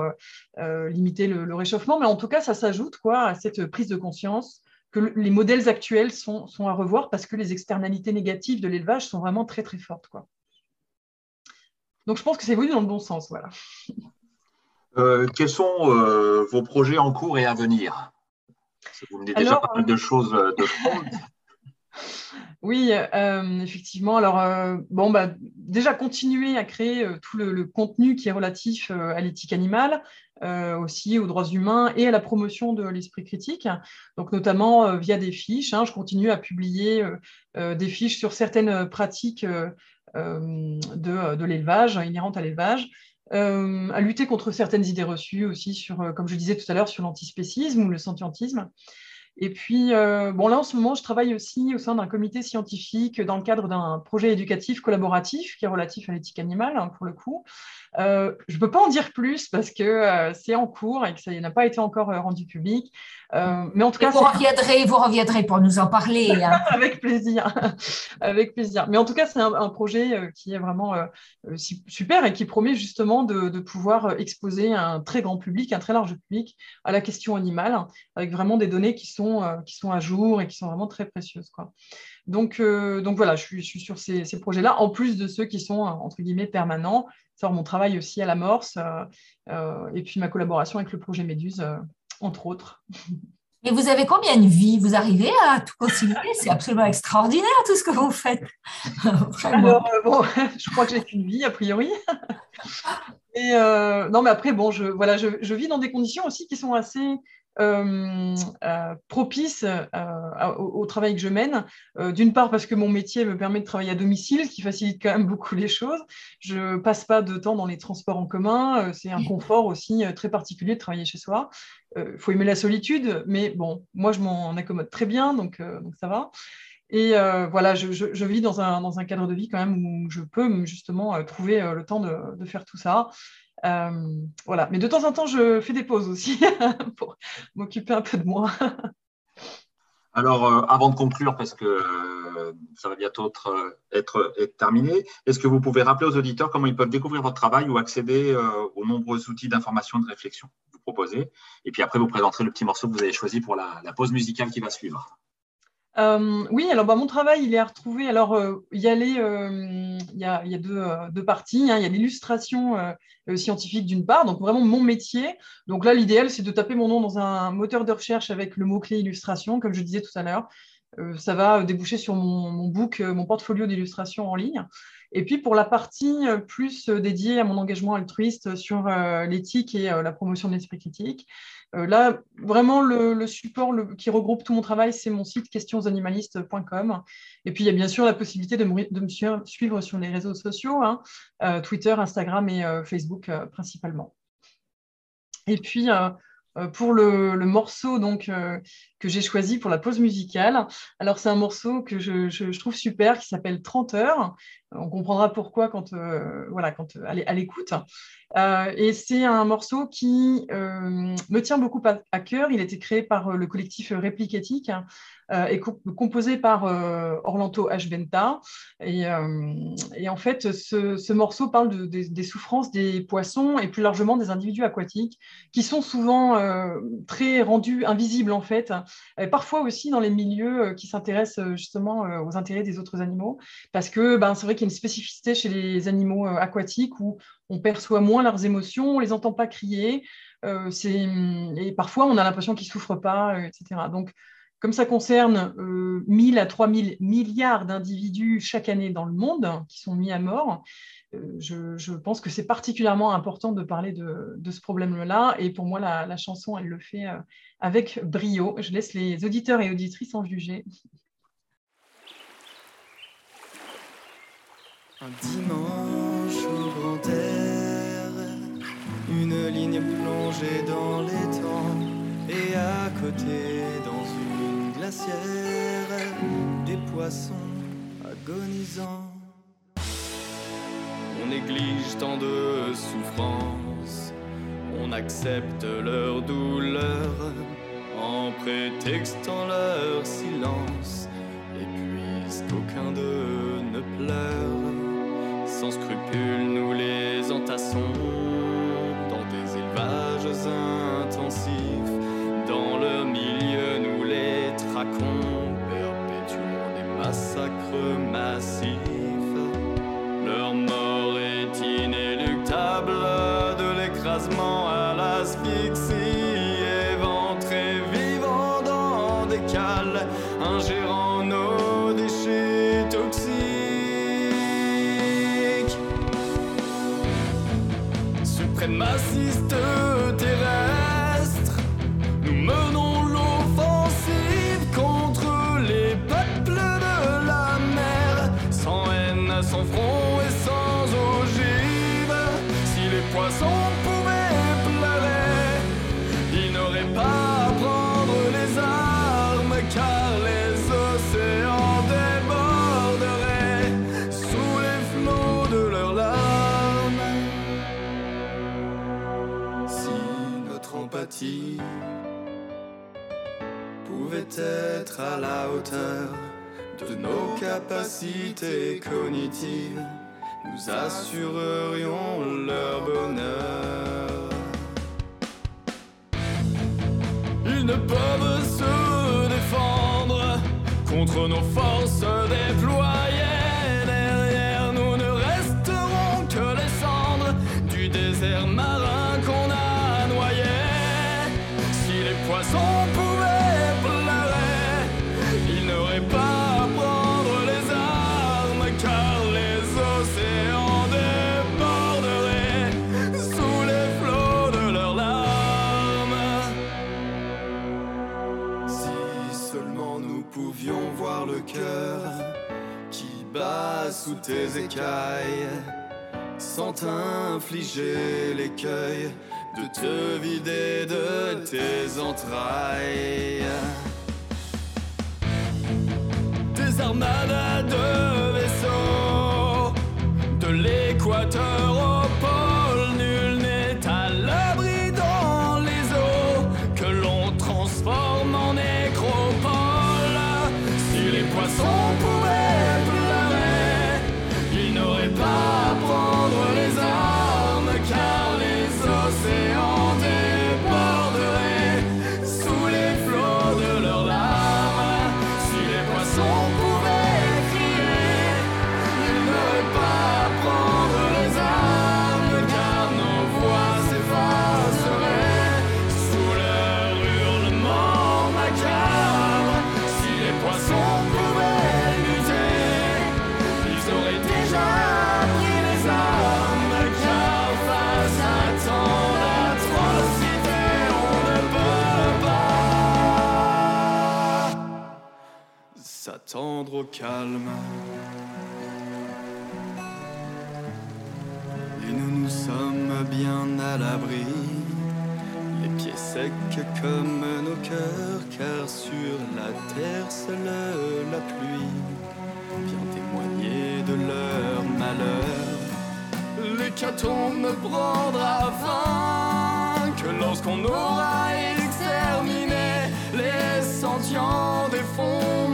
limiter le, réchauffement, mais en tout cas, ça s'ajoute quoi à cette prise de conscience que les modèles actuels sont, à revoir parce que les externalités négatives de l'élevage sont vraiment très, très fortes. Quoi. Donc, je pense que c'est évolue dans le bon sens. Voilà.
quels sont vos projets en cours et à venir? Vous me dites déjà pas mal de choses de fond. [LAUGHS]
Oui, euh, effectivement. Alors, euh, bon, bah, déjà continuer à créer euh, tout le, contenu qui est relatif à l'éthique animale, aussi aux droits humains et à la promotion de l'esprit critique. Donc, notamment via des fiches. Hein. je continue à publier des fiches sur certaines pratiques de, de l'élevage, inhérentes à l'élevage. à lutter contre certaines idées reçues aussi sur, comme je disais tout à l'heure, sur l'antispécisme ou le scientisme. Et puis, euh, bon, là, en ce moment, je travaille aussi au sein d'un comité scientifique dans le cadre d'un projet éducatif collaboratif qui est relatif à l'éthique animale, hein, pour le coup. Euh, je ne peux pas en dire plus parce que euh, c'est en cours et que ça n'a pas été encore rendu public. mais en tout cas,
vous reviendrez, vous reviendrez pour nous en parler.
Hein. [LAUGHS] Avec plaisir, [LAUGHS] avec plaisir. Mais en tout cas, c'est un, projet qui est vraiment super et qui promet justement de, de, pouvoir exposer un très grand public, un très large public à la question animale, avec vraiment des données qui sont euh, qui sont à jour et qui sont vraiment très précieuses. Quoi. Donc, euh, donc voilà, je suis, je suis sur ces, projets-là, en plus de ceux qui sont, euh, entre guillemets, permanents. Ça, mon travail aussi à l'amorce, et puis ma collaboration avec le projet Méduse, entre autres.
Et vous avez combien de vies? Vous arrivez à tout concilier C'est absolument extraordinaire tout ce que vous faites. [LAUGHS]
Alors, bon, [LAUGHS] je crois que j'ai qu'une vie, a priori. [LAUGHS] Et non, mais après, bon, je, voilà, je, je, vis dans des conditions aussi qui sont assez euh, euh, propice euh, au, travail que je mène. D'une part parce que mon métier me permet de travailler à domicile, ce qui facilite quand même [LAUGHS] beaucoup les choses. Je passe pas de temps dans les transports en commun. c'est un confort aussi très particulier de travailler chez soi. Il faut aimer la solitude, mais bon, moi je m'en accommode très bien, donc, donc ça va. Et voilà, je, je, vis dans un, dans un, cadre de vie quand même où je peux justement trouver le temps de, de, faire tout ça. Euh, voilà. Mais de temps en temps, je fais des pauses aussi [LAUGHS] pour m'occuper un peu de moi. [LAUGHS]
Alors, euh, avant de conclure, parce que euh, ça va bientôt être, terminé, est-ce que vous pouvez rappeler aux auditeurs comment ils peuvent découvrir votre travail ou accéder aux nombreux outils d'information et de réflexion que vous proposez? Et puis après, vous présenterez le petit morceau que vous avez choisi pour la pause musicale qui va suivre.
Euh, oui, alors bah, mon travail, il est à retrouver. Alors, euh, il y a, les, euh, deux, parties. Hein. Il y a l'illustration scientifique d'une part, donc vraiment mon métier. Donc là, l'idéal, c'est de taper mon nom dans un moteur de recherche avec le mot-clé illustration, comme je disais tout à l'heure. ça va déboucher sur mon, mon book, mon portfolio d'illustration en ligne. Et puis pour la partie plus dédiée à mon engagement altruiste sur l'éthique et la promotion de l'esprit critique, euh, là, vraiment, le, support qui regroupe tout mon travail, c'est mon site questionsanimalistes.com. Et puis, il y a bien sûr la possibilité de me, suivre sur les réseaux sociaux, hein, euh, Twitter, Instagram et euh, Facebook principalement. Et puis, pour le, morceau donc, que j'ai choisi pour la pause musicale. Alors, c'est un morceau que je, trouve super qui s'appelle 30 heures. On comprendra pourquoi quand, voilà, quand à l'écoute. Euh, et c'est un morceau qui euh, me tient beaucoup à, cœur. Il a été créé par euh, le collectif Répliquétique et composé par Orlando H. Venta. Et, en fait, ce, morceau parle des souffrances des poissons et plus largement des individus aquatiques qui sont souvent très rendus invisibles en fait. Et parfois aussi dans les milieux qui s'intéressent justement aux intérêts des autres animaux. Parce que ben, c'est vrai qu'il y a une spécificité chez les animaux aquatiques où on perçoit moins leurs émotions, on les entend pas crier, euh, et parfois on a l'impression qu'ils souffrent pas, euh, etc. comme ça concerne 1000 euh, à 3000 milliards d'individus chaque année dans le monde qui sont mis à mort, je, pense que c'est particulièrement important de parler de, ce problème-là. Et pour moi, la, chanson, elle le fait avec brio. Je laisse les auditeurs et auditrices en juger.
Un dimanche au grand air, une ligne plongée dans les et à côté, dans des poissons agonisants. On néglige tant de souffrances, on accepte leur douleur en prétextant leur silence, et puisqu'aucun d'eux ne pleure sans scrupules, nous les entassons dans des élevages intensifs. Traquons, perpétuons des massacres massifs. De nos capacités cognitives, nous assurerions leur bonheur. Ils ne peuvent se défendre contre nos forces sous tes écailles, sans t'infliger l'écueil de te vider de tes entrailles. Des armadas de vaisseaux, de l'équateur calme. Et nous nous sommes bien à l'abri, les pieds secs comme nos cœurs, car sur la terre seule la pluie vient témoigner de leur malheur. L'hécatombe ne prendra fin que lorsqu'on aura exterminé les sentients des fonds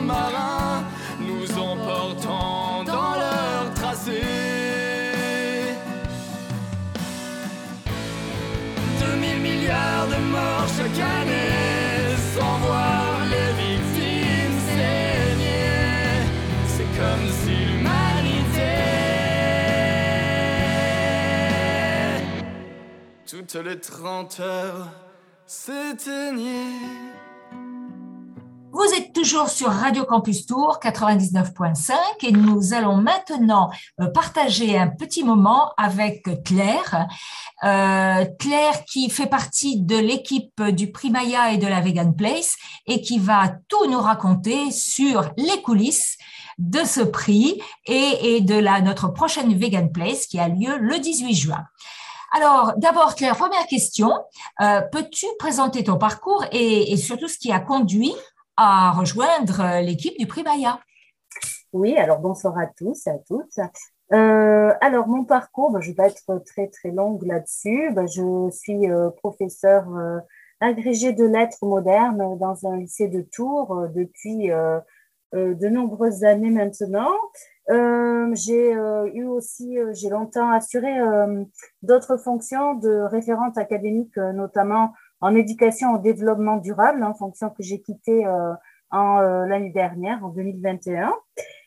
milliards de morts chaque année, sans voir les victimes saigner. C'est comme si l'humanité, toutes les 30 heures, s'éteignait.
Vous êtes toujours sur Radio Campus Tour 99.5 et nous allons maintenant euh, partager un petit moment avec Claire. Euh, Claire qui fait partie de l'équipe du Primaya et de la Vegan Place et qui va tout nous raconter sur les coulisses de ce prix et, de notre prochaine Vegan Place qui a lieu le 18 juin. Alors, d'abord, Claire, première question. Euh, Peux-tu présenter ton parcours et surtout ce qui a conduit à rejoindre l'équipe du prix Maya.
Oui, alors bonsoir à tous et à toutes. Euh, alors, mon parcours, ben, je ne vais pas être très, très longue là-dessus. Ben, je suis euh, professeur euh, agrégé de lettres modernes dans un lycée de Tours euh, depuis euh, de nombreuses années maintenant. j'ai eu aussi, j'ai longtemps assuré d'autres fonctions de référente académique, notamment en éducation au développement durable, en fonction que j'ai quittée euh, en euh, l'année dernière, en 2021.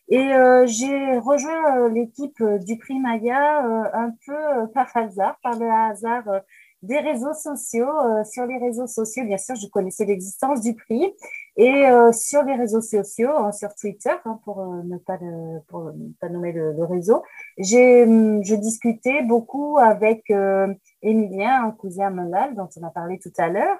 Et euh, j'ai rejoint l'équipe du prix Maya un peu par hasard, par le hasard des réseaux sociaux. sur les réseaux sociaux, bien sûr, je connaissais l'existence du prix. Et sur les réseaux sociaux, hein, sur Twitter, hein, pour, ne pas ne pas nommer le, réseau, j'ai, je discutais beaucoup avec Émilien, un cousin Melal, dont on a parlé tout à l'heure.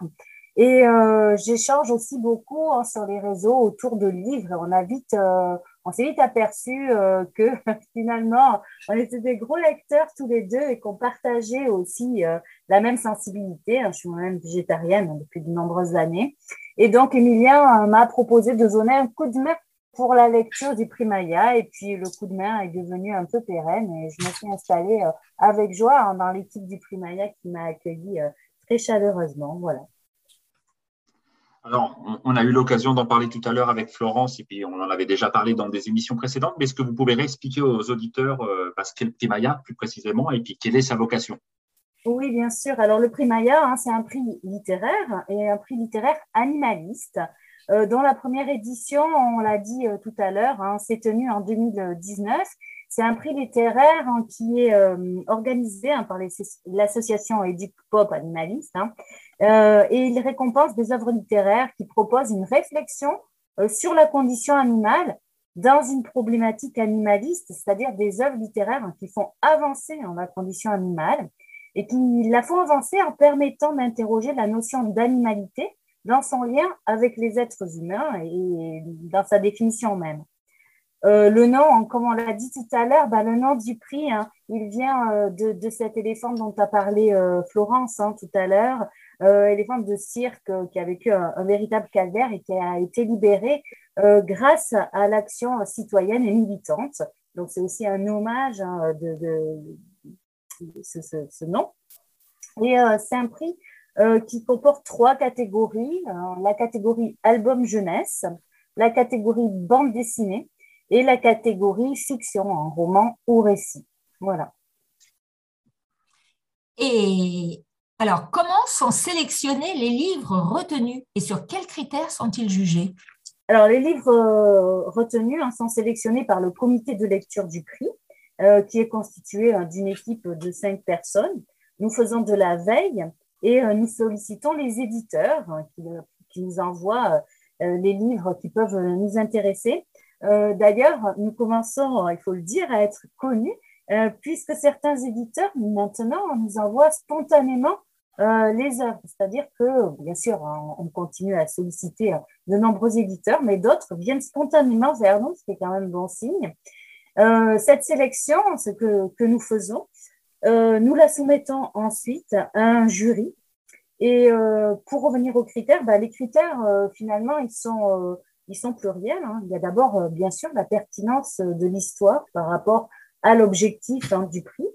Et euh, j'échange aussi beaucoup hein, sur les réseaux autour de livres. On a vite, euh, on s'est vite aperçu euh, que [LAUGHS] finalement, on était des gros lecteurs tous les deux et qu'on partageait aussi euh, la même sensibilité. Je suis moi-même végétarienne depuis de nombreuses années. Et donc, Emilien euh, m'a proposé de donner un coup de main pour la lecture du Primaya. Et puis, le coup de main est devenu un peu pérenne et je me suis installée avec joie hein, dans l'équipe du Primaya qui m'a accueilli euh, très chaleureusement. Voilà.
Alors, on a eu l'occasion d'en parler tout à l'heure avec Florence, et puis on en avait déjà parlé dans des émissions précédentes, mais est-ce que vous pouvez réexpliquer aux auditeurs euh, ce qu'est le prix Maya plus précisément, et puis quelle est sa vocation?
Oui, bien sûr. Alors, le prix Maya, hein, c'est un prix littéraire et un prix littéraire animaliste. Euh, dans la première édition, on l'a dit euh, tout à l'heure, hein, c'est tenu en 2019. C'est un prix littéraire hein, qui est euh, organisé hein, par l'association Éduc Pop Animaliste euh, et il récompense des œuvres littéraires qui proposent une réflexion euh, sur la condition animale dans une problématique animaliste, c'est-à-dire des œuvres littéraires qui font avancer la condition animale et qui la font avancer en permettant d'interroger la notion d'animalité dans son lien avec les êtres humains et dans sa définition même. Euh, le nom, comme on l'a dit tout à l'heure, bah, le nom du prix, hein, il vient euh, de, cet éléphant dont a parlé euh, Florence hein, tout à l'heure, éléphant de cirque qui a vécu un, véritable calvaire et qui a été libéré grâce à l'action citoyenne et militante. Donc c'est aussi un hommage hein, de, ce, nom. Et c'est un prix qui comporte trois catégories. la catégorie album jeunesse, la catégorie bande dessinée et la catégorie fiction en roman ou récit. Voilà.
Et alors, comment sont sélectionnés les livres retenus et sur quels critères sont-ils jugés?
Alors, les livres euh, retenus hein, sont sélectionnés par le comité de lecture du prix, euh, qui est constitué hein, d'une équipe de cinq personnes. Nous faisons de la veille et euh, nous sollicitons les éditeurs hein, qui, qui, nous envoient les livres qui peuvent nous intéresser d'ailleurs, nous commençons, il faut le dire, à être connus, euh, puisque certains éditeurs, maintenant, nous envoient spontanément euh, les œuvres. C'est-à-dire que, bien sûr, on, continue à solliciter de nombreux éditeurs, mais d'autres viennent spontanément vers nous, ce qui est quand même bon signe. cette sélection, ce que, que nous faisons, nous la soumettons ensuite à un jury. Et pour revenir aux critères, bah, les critères, finalement, ils sont ils sont pluriels. Hein. Il y a d'abord, euh, bien sûr, la pertinence euh, de l'histoire par rapport à l'objectif hein, du prix,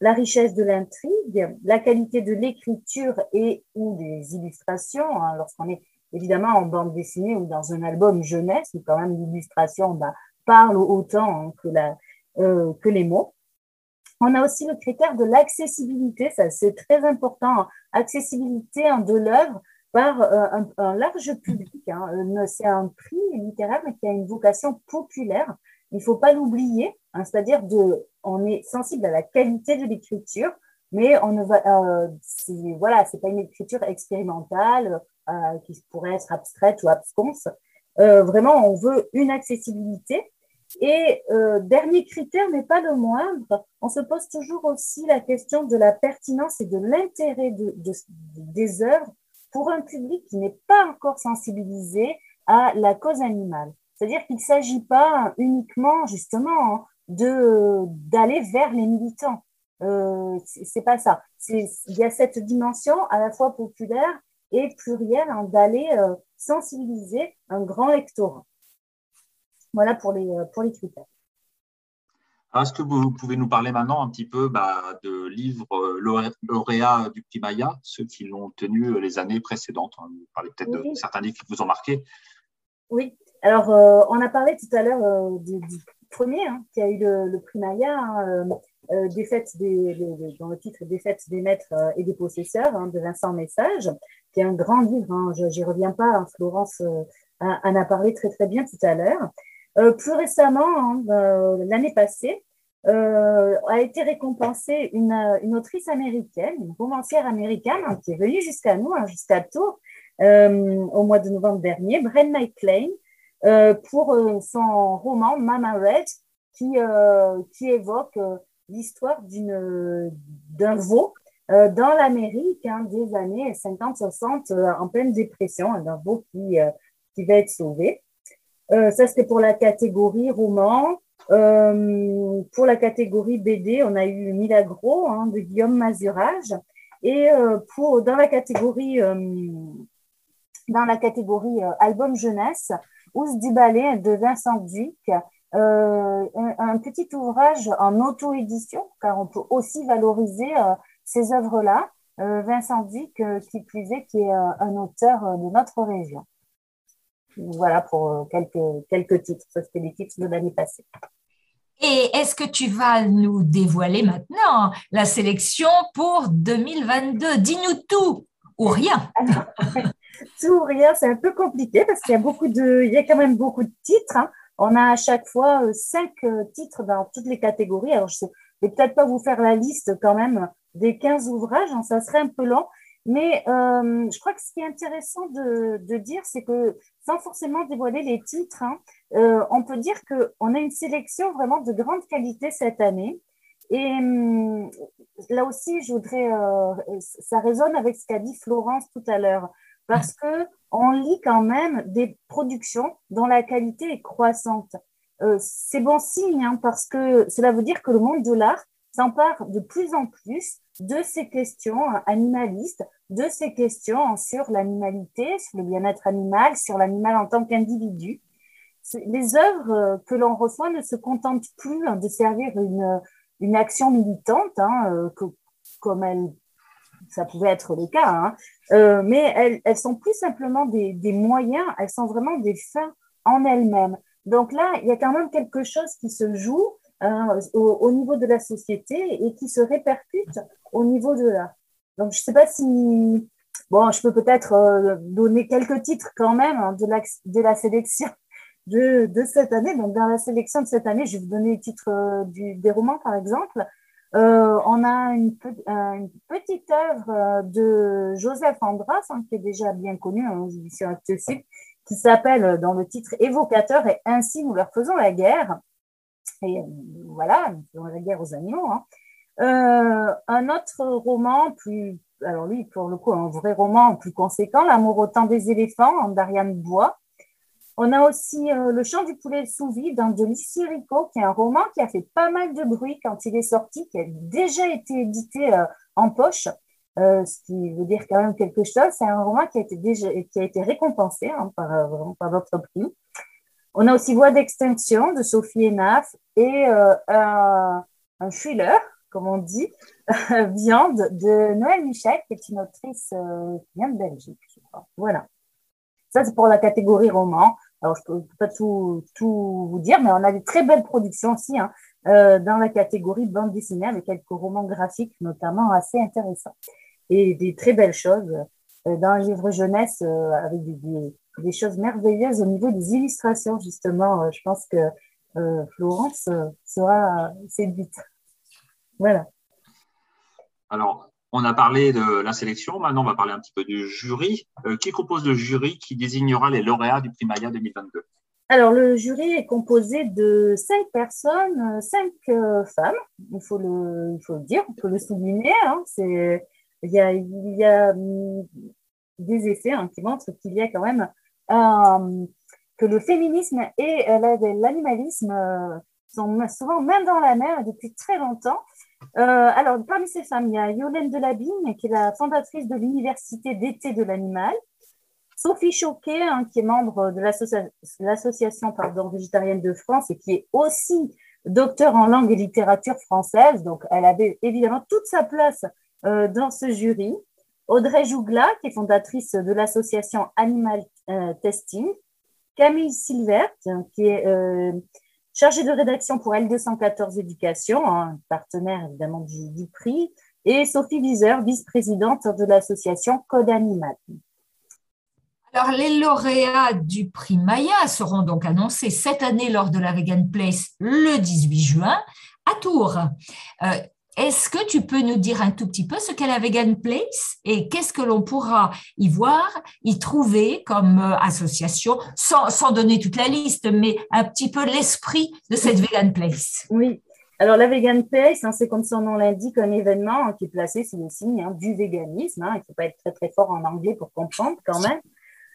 la richesse de l'intrigue, la qualité de l'écriture et ou des illustrations. Hein, lorsqu'on est évidemment en bande dessinée ou dans un album jeunesse, où quand même l'illustration bah, parle autant que, euh, que les mots. On a aussi le critère de l'accessibilité, ça c'est très important, accessibilité de l'œuvre par euh, un, large public. Hein. Euh, c'est un prix littéraire mais qui a une vocation populaire. Il ne faut pas l'oublier, hein. c'est-à-dire on est sensible à la qualité de l'écriture, mais on ne va, euh, voilà, c'est pas une écriture expérimentale euh, qui pourrait être abstraite ou absconce. Vraiment, on veut une accessibilité. Et dernier critère, mais pas le moindre, on se pose toujours aussi la question de la pertinence et de l'intérêt de, de, des œuvres pour un public qui n'est pas encore sensibilisé à la cause animale. C'est-à-dire qu'il ne s'agit pas uniquement justement de d'aller vers les militants. Euh, c'est pas ça. Il y a cette dimension à la fois populaire et plurielle hein, d'aller euh, sensibiliser un grand lectorat. Voilà pour les, pour les critères.
Est-ce que vous pouvez nous parler maintenant un petit peu bah, de livres euh, lauréats du prix Maya, ceux qui l'ont tenu euh, les années précédentes Vous parlez peut-être de certains livres qui vous ont marqué.
Oui, alors euh, on a parlé tout à l'heure du, premier hein, qui a eu le, prix Maya, hein, des, dans le titre Des fêtes des maîtres et des possesseurs hein, de Vincent Message, qui est un grand livre. je n'y reviens pas, Florence en a parlé très très bien tout à l'heure. Euh, plus récemment, hein, euh, l'année passée, euh, a été récompensée une, autrice américaine, une romancière américaine hein, qui est venue jusqu'à nous, hein, jusqu'à Tours, au mois de novembre dernier, Bren McLean, pour son roman Mama Red, qui, évoque l'histoire d'un veau dans l'Amérique des années 50-60 en pleine dépression, d'un veau qui va être sauvé. Euh, ça, c'était pour la catégorie roman. Euh, pour la catégorie BD, on a eu Milagro hein, de Guillaume Mazurage. Et euh, pour, dans la catégorie, dans la catégorie album jeunesse, Ous du ballet de Vincent Duc, un, un, petit ouvrage en auto-édition, car on peut aussi valoriser ces œuvres-là, Vincent Dick, qui plus est, qui est un auteur de notre région. Voilà pour quelques, quelques titres. Ça, c'était les titres de l'année passée.
Et est-ce que tu vas nous dévoiler maintenant la sélection pour 2022 Dis-nous tout ou rien. [LAUGHS]
tout ou rien, c'est un peu compliqué parce qu'il y a beaucoup de, il y a quand même beaucoup de titres. Hein. On a à chaque fois euh, cinq euh, titres dans toutes les catégories. Alors, je ne vais peut-être pas vous faire la liste quand même des 15 ouvrages, hein, ça serait un peu long. Mais euh, je crois que ce qui est intéressant de, de dire, c'est que sans forcément dévoiler les titres, hein, euh, on peut dire qu'on a une sélection vraiment de grande qualité cette année. Et hum, là aussi, je voudrais, euh, ça résonne avec ce qu'a dit Florence tout à l'heure, parce que on lit quand même des productions dont la qualité est croissante. Euh, c'est bon signe, hein, parce que cela veut dire que le monde de l'art s'empare de plus en plus de ces questions animalistes, de ces questions sur l'animalité, sur le bien-être animal, sur l'animal en tant qu'individu. Les œuvres que l'on reçoit ne se contentent plus de servir une, une action militante, hein, euh, comme ça pouvait être le cas, hein, euh, mais elles, elles, sont plus simplement des, moyens, elles sont vraiment des fins en elles-mêmes. Donc là, il y a quand même quelque chose qui se joue hein, au, au, niveau de la société et qui se répercute au niveau de l'art. Donc je ne sais pas si, bon, je peux peut-être euh, donner quelques titres quand même hein, de, la, de la sélection [LAUGHS] de, de, cette année. Donc, dans la sélection de cette année, je vais vous donner les titres euh, du, des romans, par exemple. Euh, on a une, une petite œuvre euh, de Joseph Andras, hein, qui est déjà bien connu hein, éditions accessibles, qui s'appelle dans le titre Évocateur et ainsi nous leur faisons la guerre. Et voilà, nous la guerre aux animaux. Hein. Euh, un autre roman plus, alors lui, pour le coup, un vrai roman plus conséquent, L'amour au temps des éléphants, d'Ariane Bois. On a aussi euh, Le chant du poulet sous vide de Lucie Rico, qui est un roman qui a fait pas mal de bruit quand il est sorti, qui a déjà été édité euh, en poche, euh, ce qui veut dire quand même quelque chose. C'est un roman qui a été, déjà, qui a été récompensé hein, par, euh, par prix. On a aussi Voix d'extinction de Sophie Enaf et euh, un, un, comme on dit, [LAUGHS] Viande de Noël Michel, qui est une autrice qui vient de Belgique, je crois. Voilà. Ça, c'est pour la catégorie roman. Alors, je peux pas tout, tout, vous dire, mais on a des très belles productions aussi hein, euh, dans la catégorie bande dessinée avec quelques romans graphiques notamment assez intéressants. Et des très belles choses euh, dans le livre jeunesse euh, avec des, des, des, choses merveilleuses au niveau des illustrations, justement. Euh, je pense que euh, Florence sera séduite. Voilà.
Alors, on a parlé de la sélection, maintenant on va parler un petit peu du jury. Euh, qui compose le jury qui désignera les lauréats du prix Maya 2022
Alors le jury est composé de cinq personnes, cinq euh, femmes, il faut, le, il faut le dire, on peut le souligner. Hein, il, y a, il y a hum, des essais hein, qui montrent qu'il y a quand même euh, que le féminisme et l'animalisme sont souvent main dans la mer depuis très longtemps. Euh, alors, parmi ces femmes, il y a Yolène Delabine, qui est la fondatrice de l'Université d'été de l'animal. Sophie Choquet, hein, qui est membre de l'association végétarienne de France et qui est aussi docteur en langue et littérature française. Donc, elle avait évidemment toute sa place euh, dans ce jury. Audrey Jougla, qui est fondatrice de l'association Animal euh, Testing. Camille Silvert, qui est euh, chargée de rédaction pour L214 Éducation, un partenaire évidemment du, du prix, et Sophie Viseur, vice-présidente de l'association Code Animal.
Alors, les lauréats du prix Maya seront donc annoncés cette année lors de la Vegan Place le 18 juin à Tours. Euh, est-ce que tu peux nous dire un tout petit peu ce qu'est la Vegan Place et qu'est-ce que l'on pourra y voir, y trouver comme euh, association, sans, sans, donner toute la liste, mais un petit peu l'esprit de cette Vegan Place?
Oui. Alors, la Vegan Place, hein, c'est comme son nom l'indique, un événement hein, qui est placé sous le signe hein, du véganisme. il ne faut pas être très, très fort en anglais pour comprendre quand même.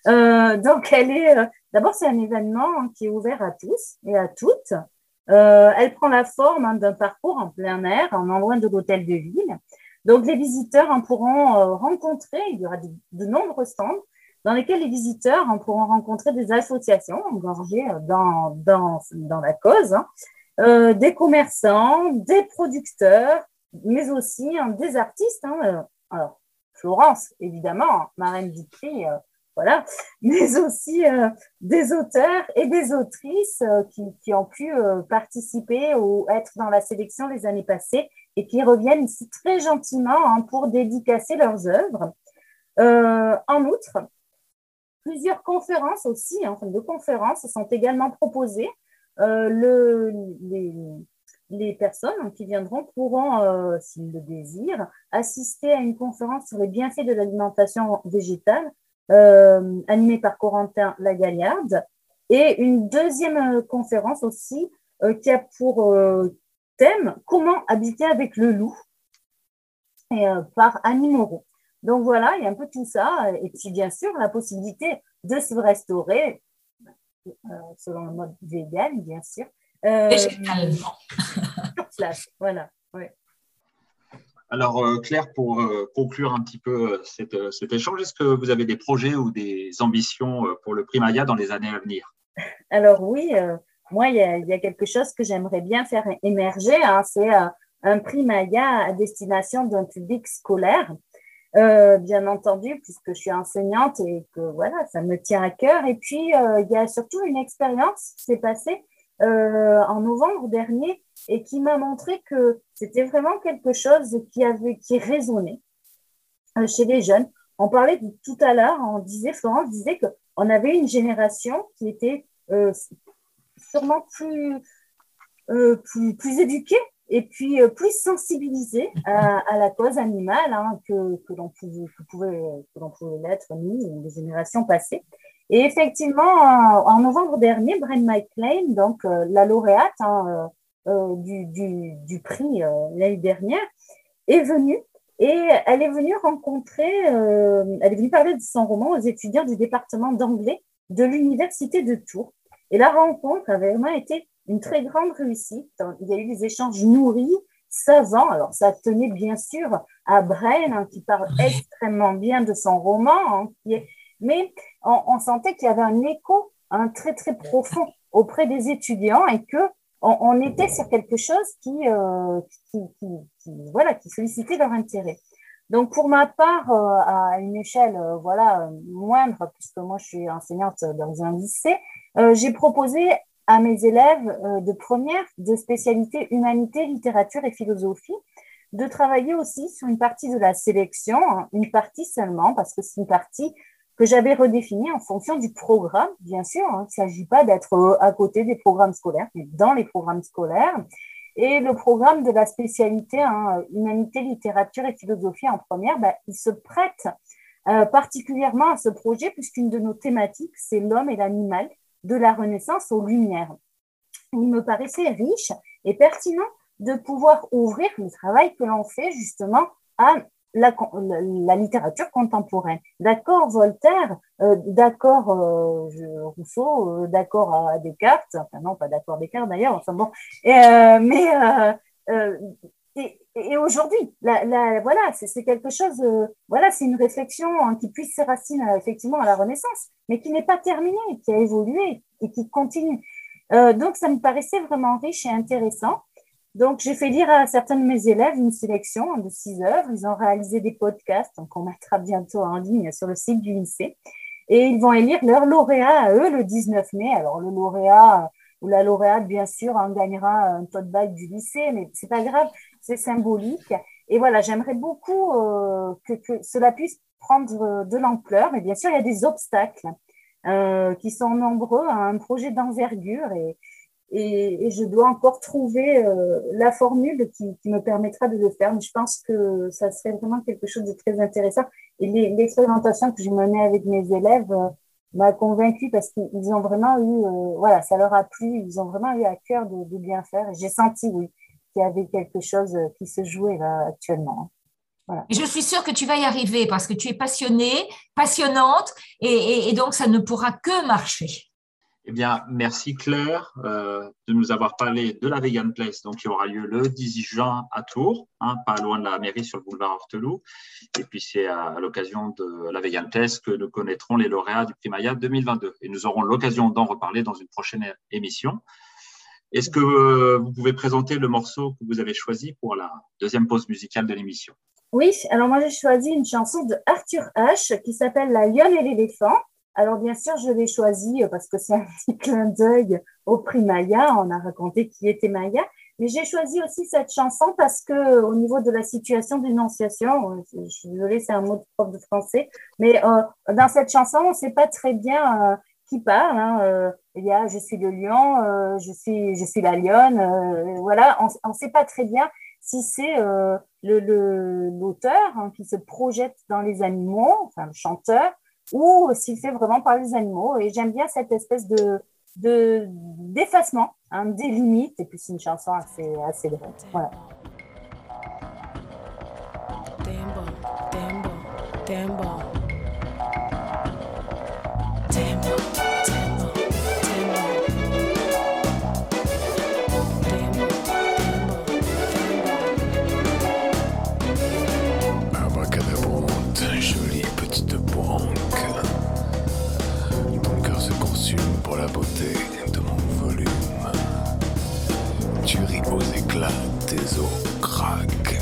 Euh, donc, elle est. Euh, D'abord, c'est un événement qui est ouvert à tous et à toutes. Euh, elle prend la forme hein, d'un parcours en plein air, en loin de l'hôtel de ville. Donc, les visiteurs en pourront euh, rencontrer, il y aura de, nombreux stands dans lesquels les visiteurs en pourront rencontrer des associations engagées dans, dans, dans la cause, hein, euh, des commerçants, des producteurs, mais aussi hein, des artistes. Hein, alors, Florence, évidemment, marraine du prix, voilà, [LAUGHS] mais aussi des auteurs et des autrices qui, ont pu participer ou être dans la sélection les années passées et qui reviennent ici très gentiment hein, pour dédicacer leurs œuvres. en outre, plusieurs conférences aussi, enfin de conférences sont également proposées. le, les, personnes qui viendront pourront, euh, s'ils le désirent, assister à une conférence sur les bienfaits de l'alimentation végétale euh, animée par Corentin Lagaillarde et une deuxième euh, conférence aussi qui a pour thème Comment habiter avec le loup? Et, par Annie Moreau. Donc voilà, il y a un peu tout ça. Et puis bien sûr, la possibilité de se restaurer selon le mode vegan, bien sûr,
euh,
voilà.
Alors, euh, Claire, pour euh, conclure un petit peu cet échange, est-ce que vous avez des projets ou des ambitions pour le prix Maya dans les années à venir?
Alors oui, moi, il y, a, quelque chose que j'aimerais bien faire émerger. Hein, c'est un prix Maya à destination d'un public scolaire. bien entendu, puisque je suis enseignante et que voilà, ça me tient à cœur. Et puis, il y a surtout une expérience qui s'est passée euh, en novembre dernier et qui m'a montré que c'était vraiment quelque chose qui avait qui résonnait euh, chez les jeunes. On parlait tout à l'heure, on disait Florence disait que on avait une génération qui était euh, sûrement plus, plus, plus éduquée et puis plus sensibilisée à, la cause animale hein, que, que l'on pouvait, que l'on pouvait l'être nous, les générations passées. Et effectivement, en novembre dernier, Brent McLean, donc euh, la lauréate hein, euh, euh, du, du, du, prix l'année dernière, est venue et elle est venue rencontrer, elle est venue parler de son roman aux étudiants du département d'anglais de l'université de Tours. Et la rencontre avait vraiment été une très grande réussite. Il y a eu des échanges nourris, savants. Alors, ça tenait bien sûr à Bren, hein, qui parle extrêmement bien de son roman, hein, qui est mais on, sentait qu'il y avait un écho un très très profond auprès des étudiants et que on, était sur quelque chose qui, euh, qui, voilà, qui sollicitait leur intérêt. Donc pour ma part, euh, à une échelle euh, voilà moindre, puisque moi je suis enseignante dans un lycée, j'ai proposé à mes élèves de première de spécialité humanité, littérature et philosophie de travailler aussi sur une partie de la sélection, hein, une partie seulement, parce que c'est une partie que j'avais redéfini en fonction du programme, bien sûr. Hein. Il ne s'agit pas d'être euh, à côté des programmes scolaires, mais dans les programmes scolaires. Et le programme de la spécialité hein, humanité, littérature et philosophie en première, bah, il se prête euh, particulièrement à ce projet puisqu'une de nos thématiques, c'est l'homme et l'animal de la Renaissance aux Lumières. Il me paraissait riche et pertinent de pouvoir ouvrir le travail que l'on fait justement à la, la, littérature contemporaine. D'accord Voltaire, euh, d'accord euh, Rousseau, euh, d'accord Descartes, enfin non pas d'accord Descartes d'ailleurs, enfin bon, mais et, et aujourd'hui, la, voilà, c'est quelque chose, voilà, c'est une réflexion hein, qui puisse ses effectivement à la Renaissance, mais qui n'est pas terminée, qui a évolué et qui continue. donc ça me paraissait vraiment riche et intéressant. Donc, j'ai fait lire à certains de mes élèves une sélection de six œuvres. Ils ont réalisé des podcasts, donc on mettra bientôt en ligne sur le site du lycée. Et ils vont élire leur lauréat à eux le 19 mai. Alors, le lauréat ou la lauréate, bien sûr, en gagnera un tote bag du lycée, mais c'est pas grave, c'est symbolique. Et voilà, j'aimerais beaucoup euh, que, que, cela puisse prendre de l'ampleur. Mais bien sûr, il y a des obstacles euh, qui sont nombreux à un projet d'envergure. Et, et, je dois encore trouver euh, la formule qui, me permettra de le faire. Mais je pense que ça serait vraiment quelque chose de très intéressant. Et l'expérimentation que j'ai menée avec mes élèves euh, m'a convaincue parce qu'ils ont vraiment eu, euh, voilà, ça leur a plu. Ils ont vraiment eu à cœur de, bien faire. Et j'ai senti, oui, qu'il y avait quelque chose qui se jouait là actuellement.
Voilà. je suis sûre que tu vas y arriver parce que tu es passionnée, passionnante, et donc ça ne pourra que marcher.
Eh bien, merci Claire euh, de nous avoir parlé de la Vegan Place, donc qui aura lieu le 18 juin à Tours, hein, pas loin de la mairie sur le boulevard Horteloup. Et puis c'est à, l'occasion de la Vegan Place que nous connaîtrons les lauréats du prix Maya 2022. Et nous aurons l'occasion d'en reparler dans une prochaine émission. Est-ce que vous pouvez présenter le morceau que vous avez choisi pour la deuxième pause musicale de l'émission?
Oui, alors moi j'ai choisi une chanson de Arthur H qui s'appelle La lionne et l'éléphant. Alors bien sûr, je l'ai choisie parce que c'est un [LAUGHS] petit clin d'œil au prix Maya. On a raconté qui était Maya. Mais j'ai choisi aussi cette chanson parce que au niveau de la situation d'énonciation, je suis désolée, c'est un mot de prof de français, mais euh, dans cette chanson, on ne sait pas très bien euh, qui parle. Hein, euh, il y a je suis le lion, euh, je suis je suis la lionne. Euh, voilà, on ne sait pas très bien si c'est euh, le l'auteur hein, qui se projette dans les animaux, enfin le chanteur, ou s'il fait vraiment parler des animaux. Et j'aime bien cette espèce de de d'effacement, hein, des limites. Et puis c'est une chanson assez assez grande. Voilà.
Os craquent.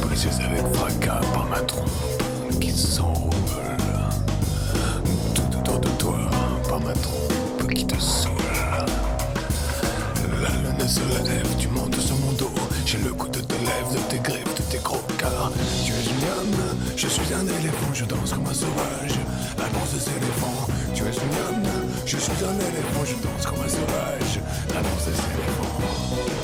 Précieuse avec fracas par ma trompe qui s'enroule. Tout autour de toi par ma trompe qui te saoule. La lune se lève, tu montes sur mon dos. J'ai le goût de tes lèvres, de tes griffes, de tes gros car Tu es une lionne, je suis un éléphant, je danse comme un sauvage. La danse des éléphants, tu es une lionne, je suis un éléphant, je danse comme un sauvage. La danse des éléphants.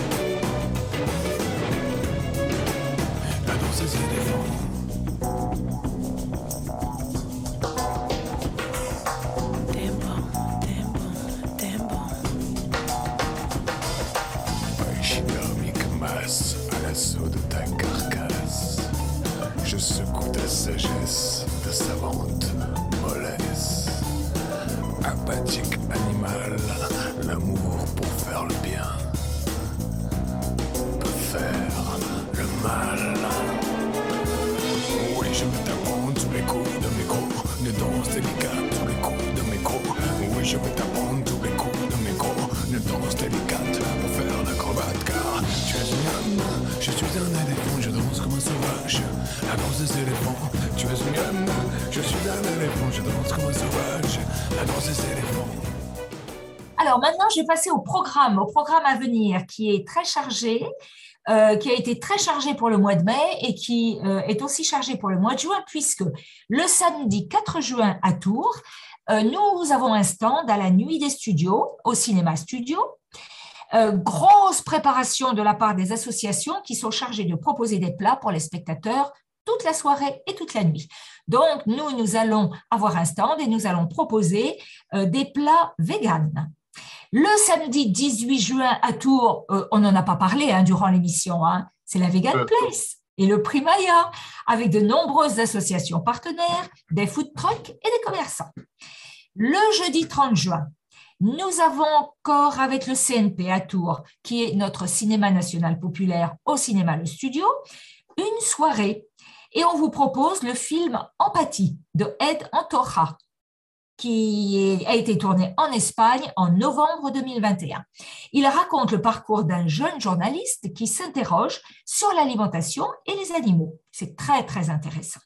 Alors maintenant, je vais passer au programme, au programme à venir qui est très chargé, euh, qui a été très chargé pour le mois de mai et qui euh, est aussi chargé pour le mois de juin, puisque le samedi 4 juin à Tours, euh, nous avons un stand à la nuit des studios, au cinéma studio. Grosse préparation de la part des associations qui sont chargées de proposer des plats pour les spectateurs toute la soirée et toute la nuit. Donc, nous, nous allons avoir un stand et nous allons proposer euh, des plats véganes. Le samedi 18 juin à Tours, euh, on n'en a pas parlé hein, durant l'émission, hein, c'est la Vegan
Euh,
Place et le Prix Maya, avec de nombreuses associations partenaires, des food trucks et des commerçants. Le jeudi 30 juin, nous avons encore avec le CNP à Tours, qui est notre cinéma national populaire au cinéma Le Studio, une soirée. Et on vous propose le film Empathie de Ed Antoja, qui a été tourné en Espagne en novembre 2021. Il raconte le parcours d'un jeune journaliste qui s'interroge sur l'alimentation et les animaux. C'est très, très intéressant.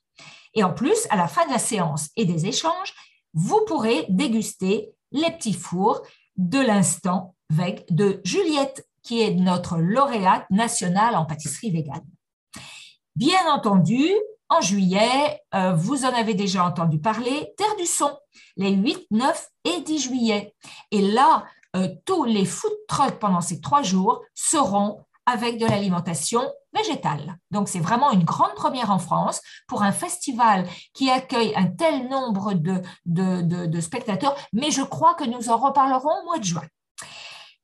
Et en plus, à la fin de la séance et des échanges, vous pourrez déguster les petits fours de l'instant veg de Juliette, qui est notre lauréate nationale en pâtisserie végane. Bien entendu, en juillet, euh, vous en avez déjà entendu parler, Terre du Son, les 8, 9 et 10 juillet. Et là, euh, tous les food trucks pendant ces trois jours seront avec de l'alimentation végétale. Donc, c'est vraiment une grande première en France pour un festival qui accueille un tel nombre de, spectateurs, mais je crois que nous en reparlerons au mois de juin.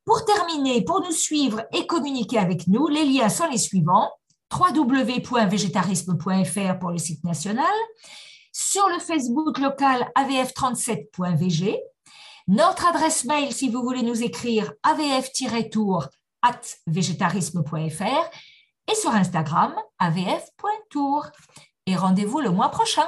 Pour terminer, pour nous suivre et communiquer avec nous, les liens sont les suivants www.végétarisme.fr pour le site national, sur le Facebook local avf37.vg, notre adresse mail si vous voulez nous écrire avf-tour at végétarisme.fr et sur Instagram avf.tour. Et rendez-vous le mois prochain.